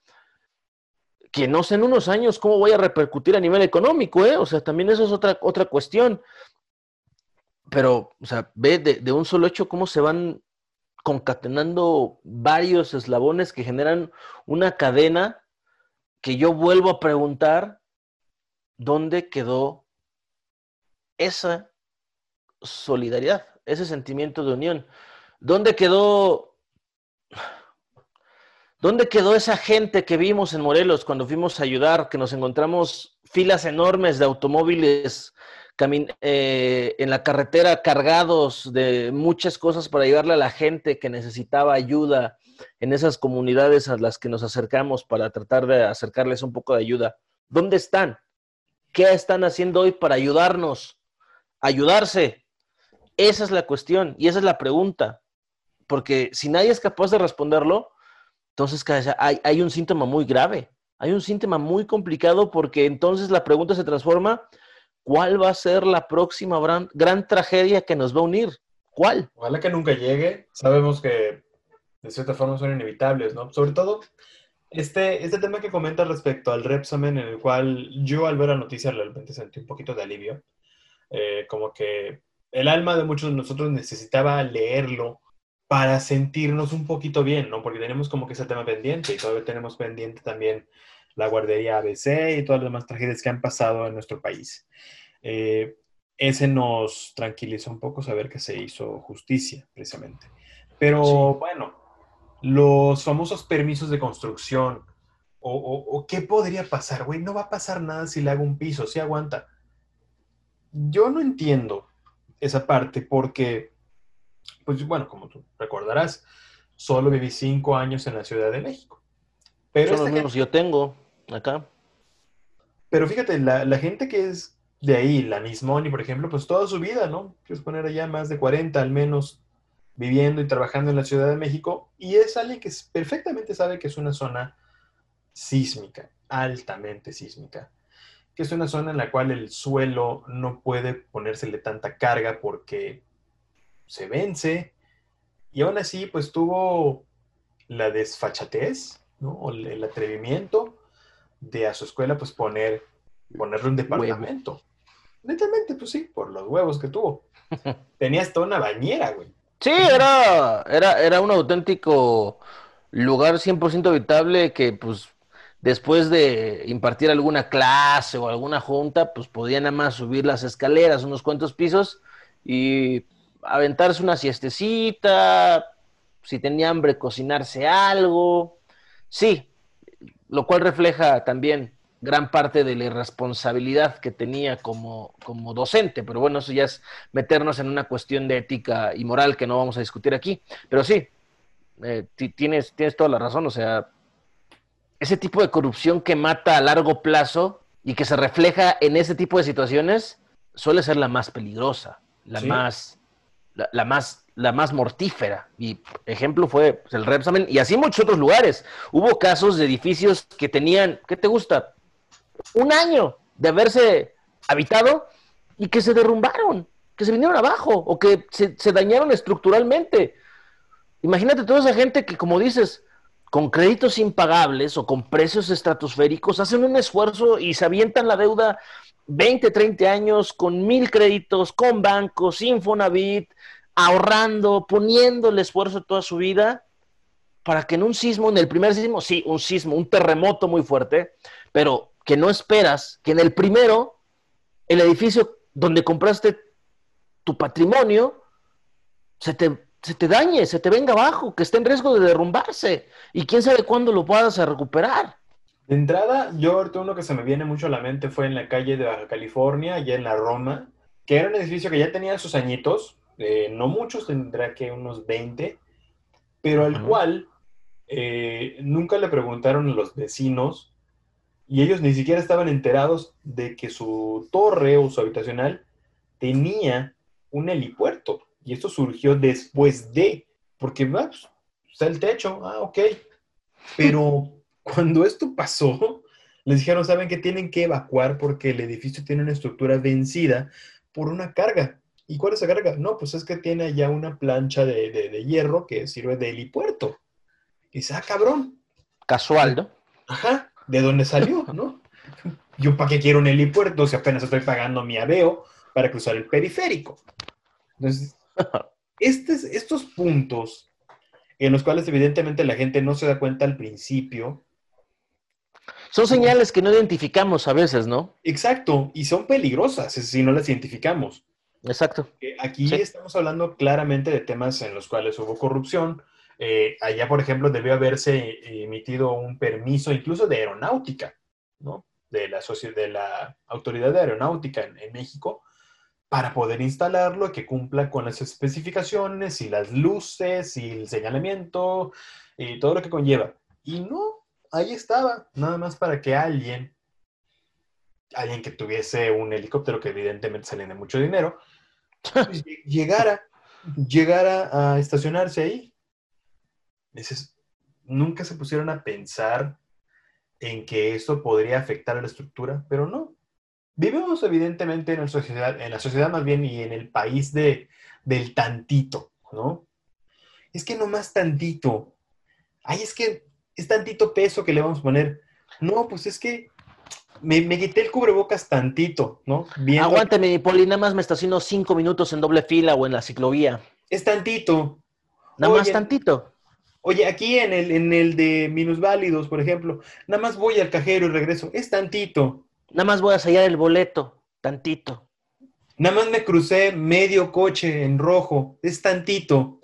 que no sé en unos años cómo voy a repercutir a nivel económico, ¿eh? O sea, también eso es otra, otra cuestión pero, o sea, ve de, un solo hecho cómo se van concatenando varios eslabones que generan una cadena que yo vuelvo a preguntar, ¿dónde quedó esa solidaridad, ese sentimiento de unión? ¿Dónde quedó, dónde quedó esa gente que vimos en Morelos cuando fuimos a ayudar, que nos encontramos filas enormes de automóviles eh, en la carretera cargados de muchas cosas para ayudarle a la gente que necesitaba ayuda en esas comunidades a las que nos acercamos para tratar de acercarles un poco de ayuda. ¿Dónde están? ¿Qué están haciendo hoy para ayudarnos? Ayudarse. Esa es la cuestión y esa es la pregunta. Porque si nadie es capaz de responderlo, entonces hay, hay un síntoma muy grave. Hay un síntoma muy complicado porque entonces la pregunta se transforma ¿Cuál va a ser la próxima gran, tragedia que nos va a unir? ¿Cuál? Ojalá que nunca llegue. Sabemos que de cierta forma son inevitables, ¿no? Sobre todo Este, este tema que comenta respecto al Repsamen, en el cual yo al ver la noticia realmente sentí un poquito de alivio, eh, como que el alma de muchos de nosotros necesitaba leerlo para sentirnos un poquito bien, ¿no? Porque tenemos como que ese tema pendiente y todavía tenemos pendiente también la guardería ABC y todas las demás tragedias que han pasado en nuestro país. Eh, ese nos tranquilizó un poco saber que se hizo justicia, precisamente. Pero bueno, los famosos permisos de construcción, o, qué podría pasar, güey, no va a pasar nada si le hago un piso, si aguanta. Yo no entiendo esa parte porque, pues bueno, como tú recordarás, solo viví cinco años en la Ciudad de México. Pero Son los mismos yo tengo acá. Pero fíjate, la, la, gente que es de ahí, la Nismoni, por ejemplo, pues toda su vida, ¿no? Quieres poner allá más de 40 al menos viviendo y trabajando en la Ciudad de México y es alguien que perfectamente sabe que es una zona sísmica, altamente sísmica, que es una zona en la cual el suelo no puede ponérsele tanta carga porque se vence y aún así pues tuvo la desfachatez, ¿no? O el atrevimiento de a su escuela pues poner, ponerle un departamento. Netamente, pues sí, por los huevos que tuvo. Tenía hasta una bañera, güey. Sí, era, era, era un auténtico lugar 100% habitable que pues después de impartir alguna clase o alguna junta, pues podía nada más subir las escaleras unos cuantos pisos y aventarse una siestecita, si tenía hambre cocinarse algo. Sí, lo cual refleja también gran parte de la irresponsabilidad que tenía como, como docente, pero bueno, eso ya es meternos en una cuestión de ética y moral que no vamos a discutir aquí. Pero sí, eh, tienes, tienes toda la razón, o sea, ese tipo de corrupción que mata a largo plazo y que se refleja en ese tipo de situaciones suele ser la más peligrosa, la más, la, más, la más mortífera. Y ejemplo fue pues, el Repsamen y así muchos otros lugares. Hubo casos de edificios que tenían, ¿qué te gusta? Un año de haberse habitado y que se derrumbaron, que se vinieron abajo o que se, dañaron estructuralmente. Imagínate toda esa gente que, como dices, con créditos impagables o con precios estratosféricos, hacen un esfuerzo y se avientan la deuda 20, 30 años con mil créditos, con bancos, Infonavit, ahorrando, poniendo el esfuerzo toda su vida para que en un sismo, en el primer sismo, sí, un sismo, un terremoto muy fuerte, pero que no esperas que en el primero, el edificio donde compraste tu patrimonio, se te, se te dañe, se te venga abajo, que esté en riesgo de derrumbarse. Y quién sabe cuándo lo puedas recuperar. De entrada, yo ahorita uno que se me viene mucho a la mente fue en la calle de Baja California, allá en la Roma, que era un edificio que ya tenía sus añitos, eh, no muchos, tendrá que unos 20, pero al cual eh, nunca le preguntaron a los vecinos y ellos ni siquiera estaban enterados de que su torre o su habitacional tenía un helipuerto. Y esto surgió después de, porque pues, está el techo, ah, ok. Pero cuando esto pasó, les dijeron, saben que tienen que evacuar porque el edificio tiene una estructura vencida por una carga. ¿Y cuál es la carga? No, pues es que tiene ya una plancha de, de hierro que sirve de helipuerto. Y dice, ah, cabrón. Casual, ¿no? Ajá de dónde salió, ¿no? Yo para qué quiero un helipuerto si apenas estoy pagando mi aveo para cruzar el periférico. Entonces, estos puntos en los cuales evidentemente la gente no se da cuenta al principio. Son señales que no identificamos a veces, ¿no? Exacto, y son peligrosas si no las identificamos. Exacto. Aquí estamos hablando claramente de temas en los cuales hubo corrupción, eh, allá, por ejemplo, debió haberse emitido un permiso incluso de aeronáutica, ¿no? De la, de la Autoridad de Aeronáutica en, México, para poder instalarlo, que cumpla con las especificaciones y las luces y el señalamiento y todo lo que conlleva. Y no, ahí estaba, nada más para que alguien, alguien que tuviese un helicóptero que evidentemente sale de mucho dinero, pues, llegara, llegara a estacionarse ahí nunca se pusieron a pensar en que esto podría afectar a la estructura, pero no. Vivimos evidentemente en la sociedad, en la sociedad más bien y en el país de, del tantito, ¿no? Es que no más tantito. Ay, es que es tantito peso que le vamos a poner. No, pues es que me, me quité el cubrebocas tantito, ¿no? Viendo- Aguántame, poli, nada más me estaciono cinco minutos en doble fila o en la ciclovía. Es tantito. Nada más tantito. Oye, aquí en el, en el de minusválidos, por ejemplo, nada más voy al cajero y regreso. Es tantito. Nada más voy a sellar el boleto. Tantito. Nada más me crucé medio coche en rojo. Es tantito.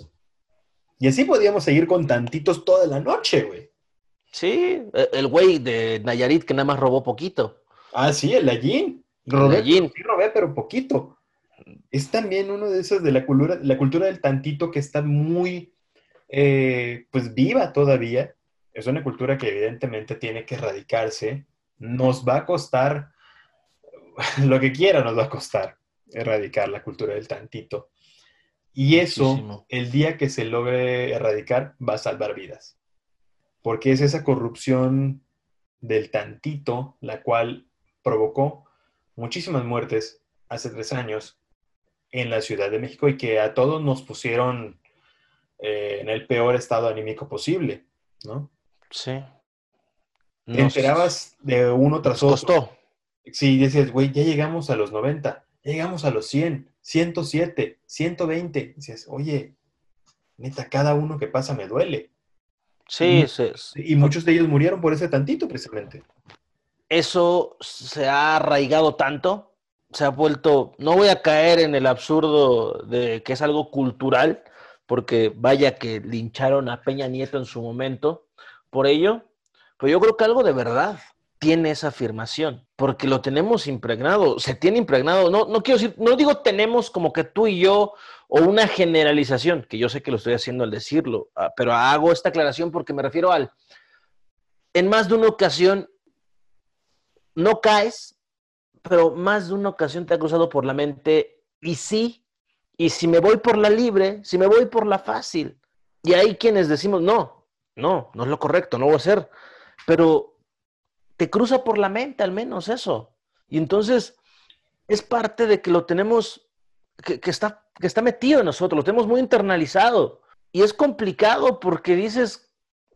Y así podíamos seguir con tantitos toda la noche, güey. Sí, e- el güey de Nayarit que nada más robó poquito. Ah, sí, el Allín. Robé, sí robé, pero poquito. Es también uno de esos de la cultura, la cultura del tantito que está muy, eh, pues viva todavía. Es una cultura que evidentemente tiene que erradicarse. Nos va a costar, lo que quiera nos va a costar erradicar la cultura del tantito. Y eso, Muchísimo. el día que se logre erradicar, va a salvar vidas. Porque es esa corrupción del tantito la cual provocó muchísimas muertes hace tres años en la Ciudad de México y que a todos nos pusieron eh, en el peor estado anímico posible, ¿no? Sí. Te enterabas de uno tras otro. costó. Sí, decías, güey, ya llegamos a los 90, ya llegamos a los 100, 107, 120. Decías, oye, neta, cada uno que pasa me duele. Sí, Y- se- Y muchos de ellos murieron por ese tantito, precisamente. eso se ha arraigado tanto, se ha vuelto, no voy a caer en el absurdo de que es algo cultural, porque vaya que lincharon a Peña Nieto en su momento por ello, pero yo creo que algo de verdad tiene esa afirmación, porque lo tenemos impregnado, se tiene impregnado, no, no quiero decir, no digo tenemos como que tú y yo o una generalización, que yo sé que lo estoy haciendo al decirlo, ah, pero hago esta aclaración porque me refiero al, en más de una ocasión no caes, pero más de una ocasión te ha cruzado por la mente, y sí, y si me voy por la libre, si me voy por la fácil, y hay quienes decimos, no, no, no es lo correcto, no voy a hacer, pero te cruza por la mente al menos eso, y entonces es parte de que lo tenemos, que, está, que está metido en nosotros, lo tenemos muy internalizado, y es complicado porque dices,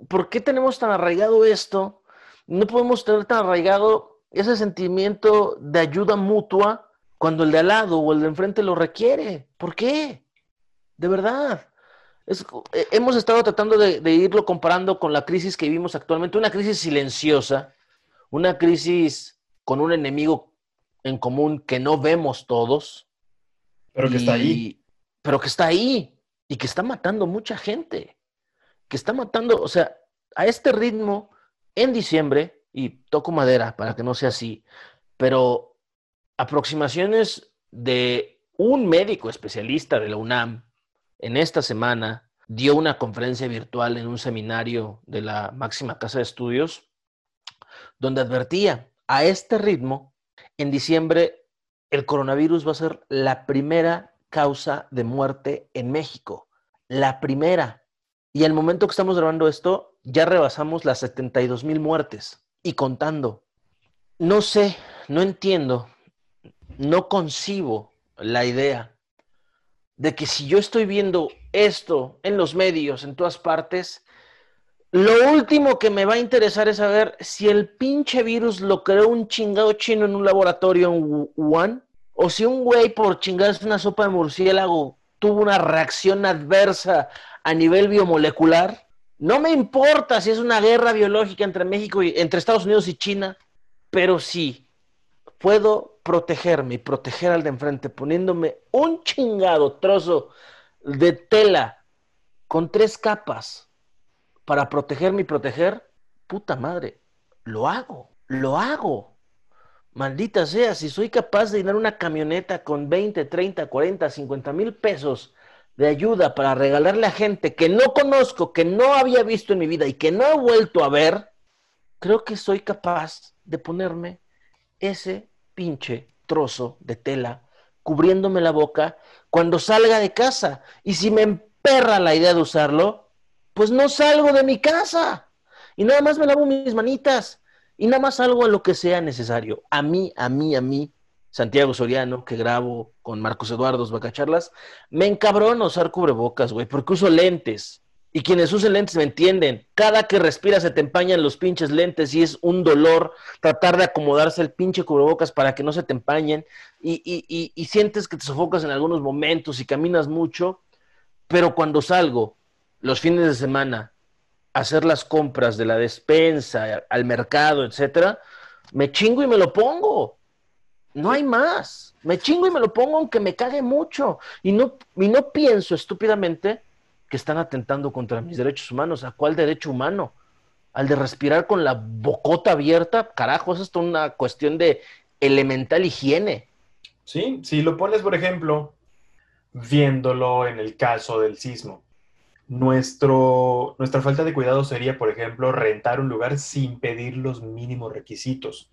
¿por qué tenemos tan arraigado esto? No podemos tener tan arraigado ese sentimiento de ayuda mutua cuando el de al lado o el de enfrente lo requiere. ¿Por qué? De verdad. Es- eh, hemos estado tratando de, de irlo comparando con la crisis que vivimos actualmente, una crisis silenciosa, una crisis con un enemigo en común que no vemos todos. Pero que está ahí. Pero que está ahí y que está matando mucha gente. Que está matando, o sea, a este ritmo, en diciembre, y toco madera para que no sea así, pero aproximaciones de un médico especialista de la UNAM en esta semana dio una conferencia virtual en un seminario de la máxima casa de estudios donde advertía a este ritmo en diciembre el coronavirus va a ser la primera causa de muerte en México. La primera. Y al momento que estamos grabando esto, ya rebasamos las 72 mil muertes y contando. No sé, no entiendo, no concibo la idea de que si yo estoy viendo esto en los medios, en todas partes, lo último que me va a interesar es saber si el pinche virus lo creó un chingado chino en un laboratorio en Wu- Wuhan, o si un güey por chingarse una sopa de murciélago tuvo una reacción adversa a nivel biomolecular. No me importa si es una guerra biológica entre México y entre Estados Unidos y China, pero sí puedo protegerme y proteger al de enfrente poniéndome un chingado trozo de tela con tres capas para protegerme y proteger, puta madre, lo hago, lo hago. Maldita sea, si soy capaz de llenar una camioneta con 20, 30, 40, 50 mil pesos de ayuda para regalarle a gente que no conozco, que no había visto en mi vida y que no he vuelto a ver, creo que soy capaz de ponerme ese pinche trozo de tela cubriéndome la boca cuando salga de casa. Y si me emperra la idea de usarlo, pues no salgo de mi casa. Y nada más me lavo mis manitas. Y nada más salgo a lo que sea necesario. A mí, a mí, a mí, Santiago Soriano, que grabo con Marcos Eduardo Bacacharlas, me encabrona usar cubrebocas, güey, porque uso lentes. Y quienes usen lentes me entienden. Cada que respiras se te empañan los pinches lentes y es un dolor tratar de acomodarse el pinche cubrebocas para que no se te empañen. Y, y, y, sientes que te sofocas en algunos momentos y caminas mucho. Pero cuando salgo los fines de semana a hacer las compras de la despensa, al mercado, etcétera, me chingo y me lo pongo. No hay más. Me chingo y me lo pongo aunque me cague mucho. Y no, y no pienso estúpidamente que están atentando contra mis derechos humanos. ¿A cuál derecho humano? Al de respirar con la bocota abierta. Carajo, eso es una cuestión de elemental higiene. Sí, si lo pones, por ejemplo, viéndolo en el caso del sismo. Nuestro, nuestra falta de cuidado sería, por ejemplo, rentar un lugar sin pedir los mínimos requisitos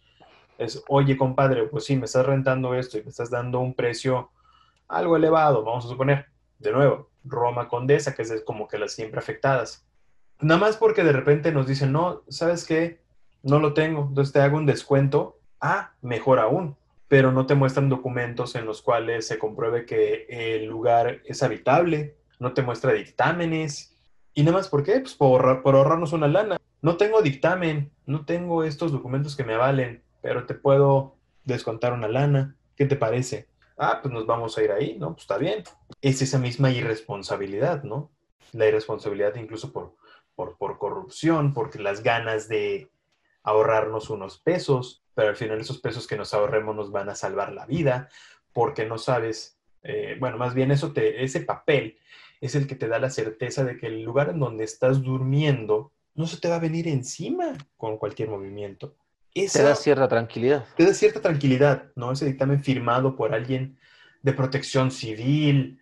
es, oye, compadre, pues sí, me estás rentando esto y me estás dando un precio algo elevado, vamos a suponer. De nuevo, Roma Condesa, que es como que las siempre afectadas. Nada más porque de repente nos dicen, no, ¿sabes qué? No lo tengo, entonces te hago un descuento. Ah, mejor aún, pero no te muestran documentos en los cuales se compruebe que el lugar es habitable, no te muestra dictámenes. ¿Y nada más por qué? Pues por, por ahorrarnos una lana. No tengo dictamen, no tengo estos documentos que me avalen pero te puedo descontar una lana. ¿Qué te parece? Ah, pues nos vamos a ir ahí, ¿no? Pues está bien. Es esa misma irresponsabilidad, ¿no? La irresponsabilidad incluso por, por, por corrupción, porque las ganas de ahorrarnos unos pesos, pero al final esos pesos que nos ahorremos nos van a salvar la vida, porque no sabes, eh, bueno, más bien eso te, ese papel es el que te da la certeza de que el lugar en donde estás durmiendo no se te va a venir encima con cualquier movimiento te da cierta tranquilidad. Te da cierta tranquilidad, ¿no? Ese dictamen firmado por alguien de protección civil,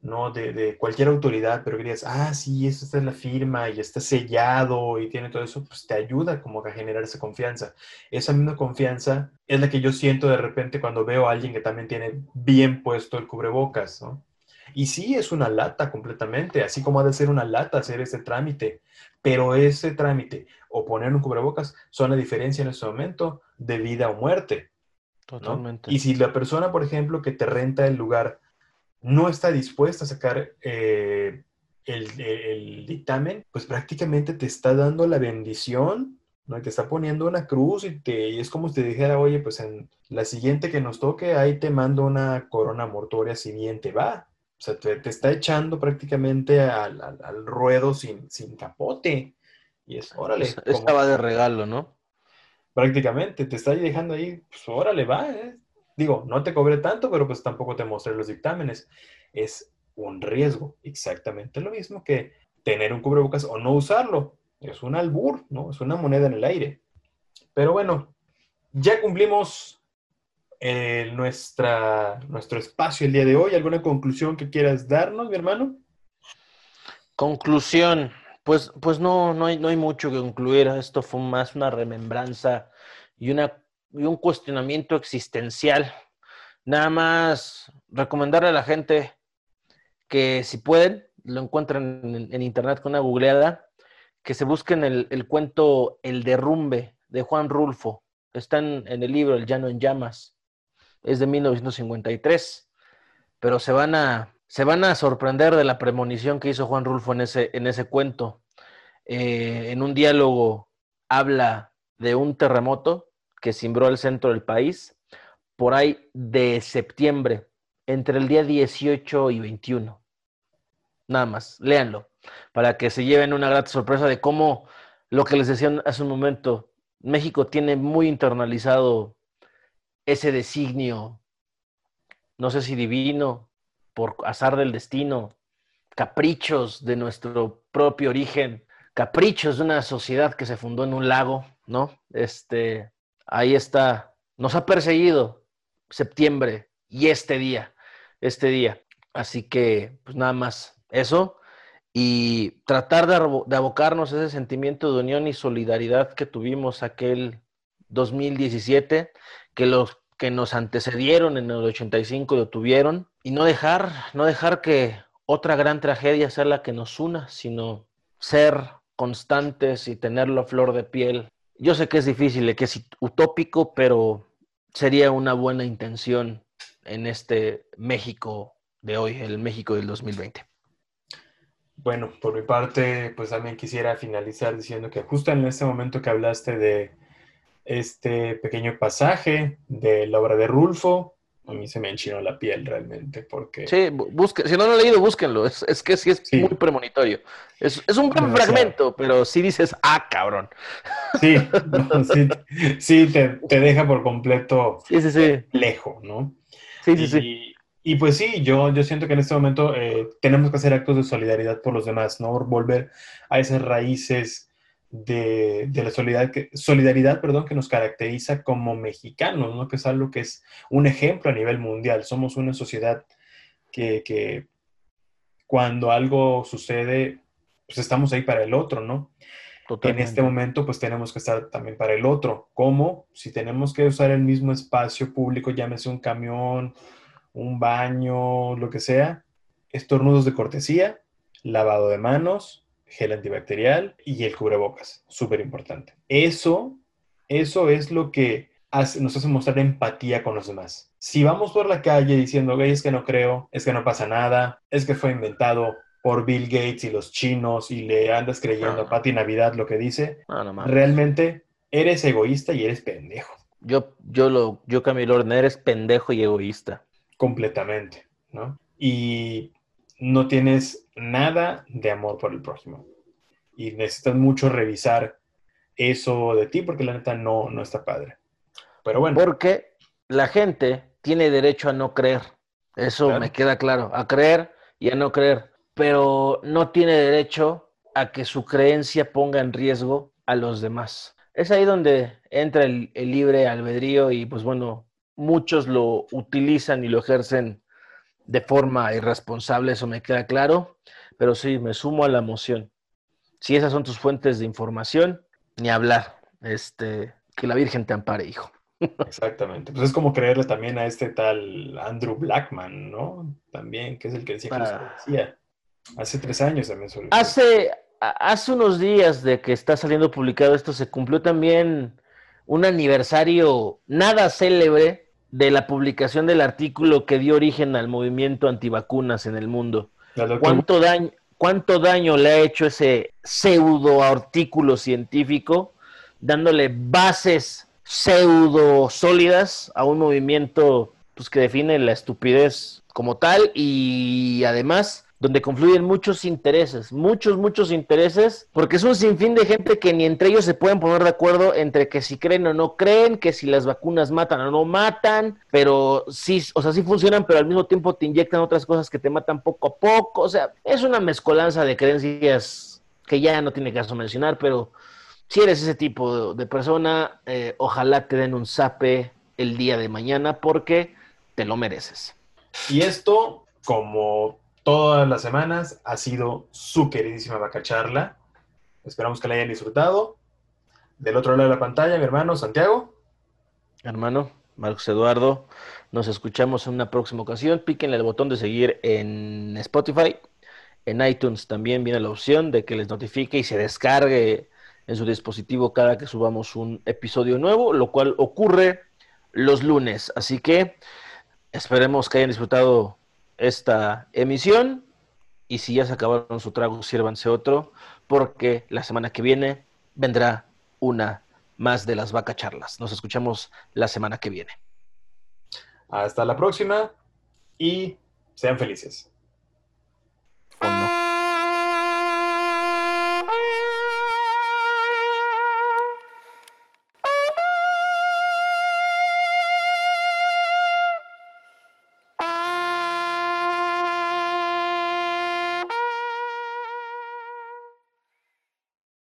¿no? De, cualquier autoridad, pero que digas, ah, sí, esta es la firma y está sellado y tiene todo eso, pues te ayuda como a generar esa confianza. Esa misma confianza es la que yo siento de repente cuando veo a alguien que también tiene bien puesto el cubrebocas, ¿no? Y sí, es una lata completamente, así como ha de ser una lata hacer ese trámite, pero ese trámite o poner un cubrebocas son la diferencia en este momento de vida o muerte. Totalmente. Y si la persona, por ejemplo, que te renta el lugar no está dispuesta a sacar eh, el, dictamen, pues prácticamente te está dando la bendición, ¿no? Te está poniendo una cruz y, te, y es como si te dijera, oye, pues en la siguiente que nos toque, ahí te mando una corona mortuoria si bien te va. O sea, te, está echando prácticamente al, ruedo sin, sin, capote. Y es, órale. Estaba de regalo, ¿no? Prácticamente, te está dejando ahí, pues órale, va. ¿eh? Digo, no te cobré tanto, pero pues tampoco te mostré los dictámenes. Es un riesgo, exactamente lo mismo que tener un cubrebocas o no usarlo. Es un albur, ¿no? Es una moneda en el aire. Pero bueno, ya cumplimos nuestra, nuestro espacio el día de hoy. ¿Alguna conclusión que quieras darnos, mi hermano? Conclusión. Pues, pues no, no hay, no hay mucho que concluir. Esto fue más una remembranza y, una, y un cuestionamiento existencial. Nada más recomendarle a la gente que si pueden, lo encuentran en, internet con una googleada, que se busquen el, el, cuento El derrumbe de Juan Rulfo. Está en, en el libro El llano en llamas es de 1953, pero se van a, se van a sorprender de la premonición que hizo Juan Rulfo en ese, en ese cuento. Eh, en un diálogo habla de un terremoto que cimbró el centro del país por ahí de septiembre, entre el día 18 y 21. Nada más, léanlo, para que se lleven una grata sorpresa de cómo lo que les decía hace un momento, México tiene muy internalizado ese designio, no sé si divino, por azar del destino, caprichos de nuestro propio origen, caprichos de una sociedad que se fundó en un lago, ¿no? Este, ahí está, nos ha perseguido septiembre y este día, este día. Así que, pues nada más eso y tratar de, de abocarnos ese sentimiento de unión y solidaridad que tuvimos aquel 2017 que los que nos antecedieron en el 85 lo tuvieron y no dejar, no dejar que otra gran tragedia sea la que nos una, sino ser constantes y tenerlo a flor de piel. Yo sé que es difícil, que es utópico, pero sería una buena intención en este México de hoy, el México del 2020. Bueno, por mi parte, pues también quisiera finalizar diciendo que justo en este momento que hablaste de este pequeño pasaje de la obra de Rulfo, a mí se me enchinó la piel realmente, porque... Sí, busque, si no lo han leído, búsquenlo, es, es que sí es muy premonitorio. Es, es un gran fragmento, pero sí dices, ah, cabrón. Sí, sí, sí te, te, deja por completo sí, sí, sí. lejos, ¿no? Sí, sí, sí. Y pues sí, yo, yo siento que en este momento eh, tenemos que hacer actos de solidaridad por los demás, ¿no? Volver a esas raíces de, de la solidaridad que, solidaridad perdón, que nos caracteriza como mexicanos, ¿no? Que es algo que es un ejemplo a nivel mundial. Somos una sociedad que, que cuando algo sucede, pues estamos ahí para el otro, ¿no? Totalmente. En este momento, pues tenemos que estar también para el otro. ¿Cómo? Si tenemos que usar el mismo espacio público, llámese un camión, un baño, lo que sea, estornudos de cortesía, lavado de manos, gel antibacterial y el cubrebocas, súper importante. Eso, eso es lo que nos hace mostrar empatía con los demás. Si vamos por la calle diciendo, es que no creo, es que no pasa nada, es que fue inventado por Bill Gates y los chinos y le andas creyendo a Pati Navidad lo que dice, realmente eres egoísta y eres pendejo. Yo, yo, lo, yo cambio el orden, eres pendejo y egoísta completamente, ¿no? Y no tienes nada de amor por el prójimo. Y necesitas mucho revisar eso de ti porque la neta no, no está padre. Pero bueno. Porque la gente tiene derecho a no creer. Eso me queda claro. A creer y a no creer. Pero no tiene derecho a que su creencia ponga en riesgo a los demás. Es ahí donde entra el, el libre albedrío y pues bueno, muchos lo utilizan y lo ejercen de forma irresponsable, eso me queda claro, pero sí, me sumo a la moción. Si esas son tus fuentes de información, ni hablar. Este, que la Virgen te ampare, hijo. Exactamente. Pues es como creerle también a este tal Andrew Blackman, ¿no? También, que es el que decía que ah. decía. Hace tres años también sobre Hace, hace unos días de que está saliendo publicado esto, se cumplió también un aniversario nada célebre de la publicación del artículo que dio origen al movimiento antivacunas en el mundo. ¿Cuánto daño, ¿Cuánto daño le ha hecho ese pseudo artículo científico dándole bases pseudo sólidas a un movimiento pues, que define la estupidez como tal y además donde confluyen muchos intereses, muchos, muchos intereses, porque es un sinfín de gente que ni entre ellos se pueden poner de acuerdo entre que si creen o no creen, que si las vacunas matan o no matan, pero sí, o sea, sí funcionan, pero al mismo tiempo te inyectan otras cosas que te matan poco a poco, o sea, es una mezcolanza de creencias que ya no tiene caso mencionar, pero si eres ese tipo de, persona, eh, ojalá te den un zape el día de mañana porque te lo mereces. Y esto, como todas las semanas. Ha sido su queridísima vaca charla. Esperamos que la hayan disfrutado. Del otro lado de la pantalla, mi hermano Santiago. Hermano, Marcos Eduardo. Nos escuchamos en una próxima ocasión. Píquenle el botón de seguir en Spotify. En iTunes también viene la opción de que les notifique y se descargue en su dispositivo cada que subamos un episodio nuevo, lo cual ocurre los lunes. Así que esperemos que hayan disfrutado esta emisión. Y si ya se acabaron su trago, sírvanse otro, porque la semana que viene vendrá una más de las vaca charlas. Nos escuchamos la semana que viene. Hasta la próxima y sean felices.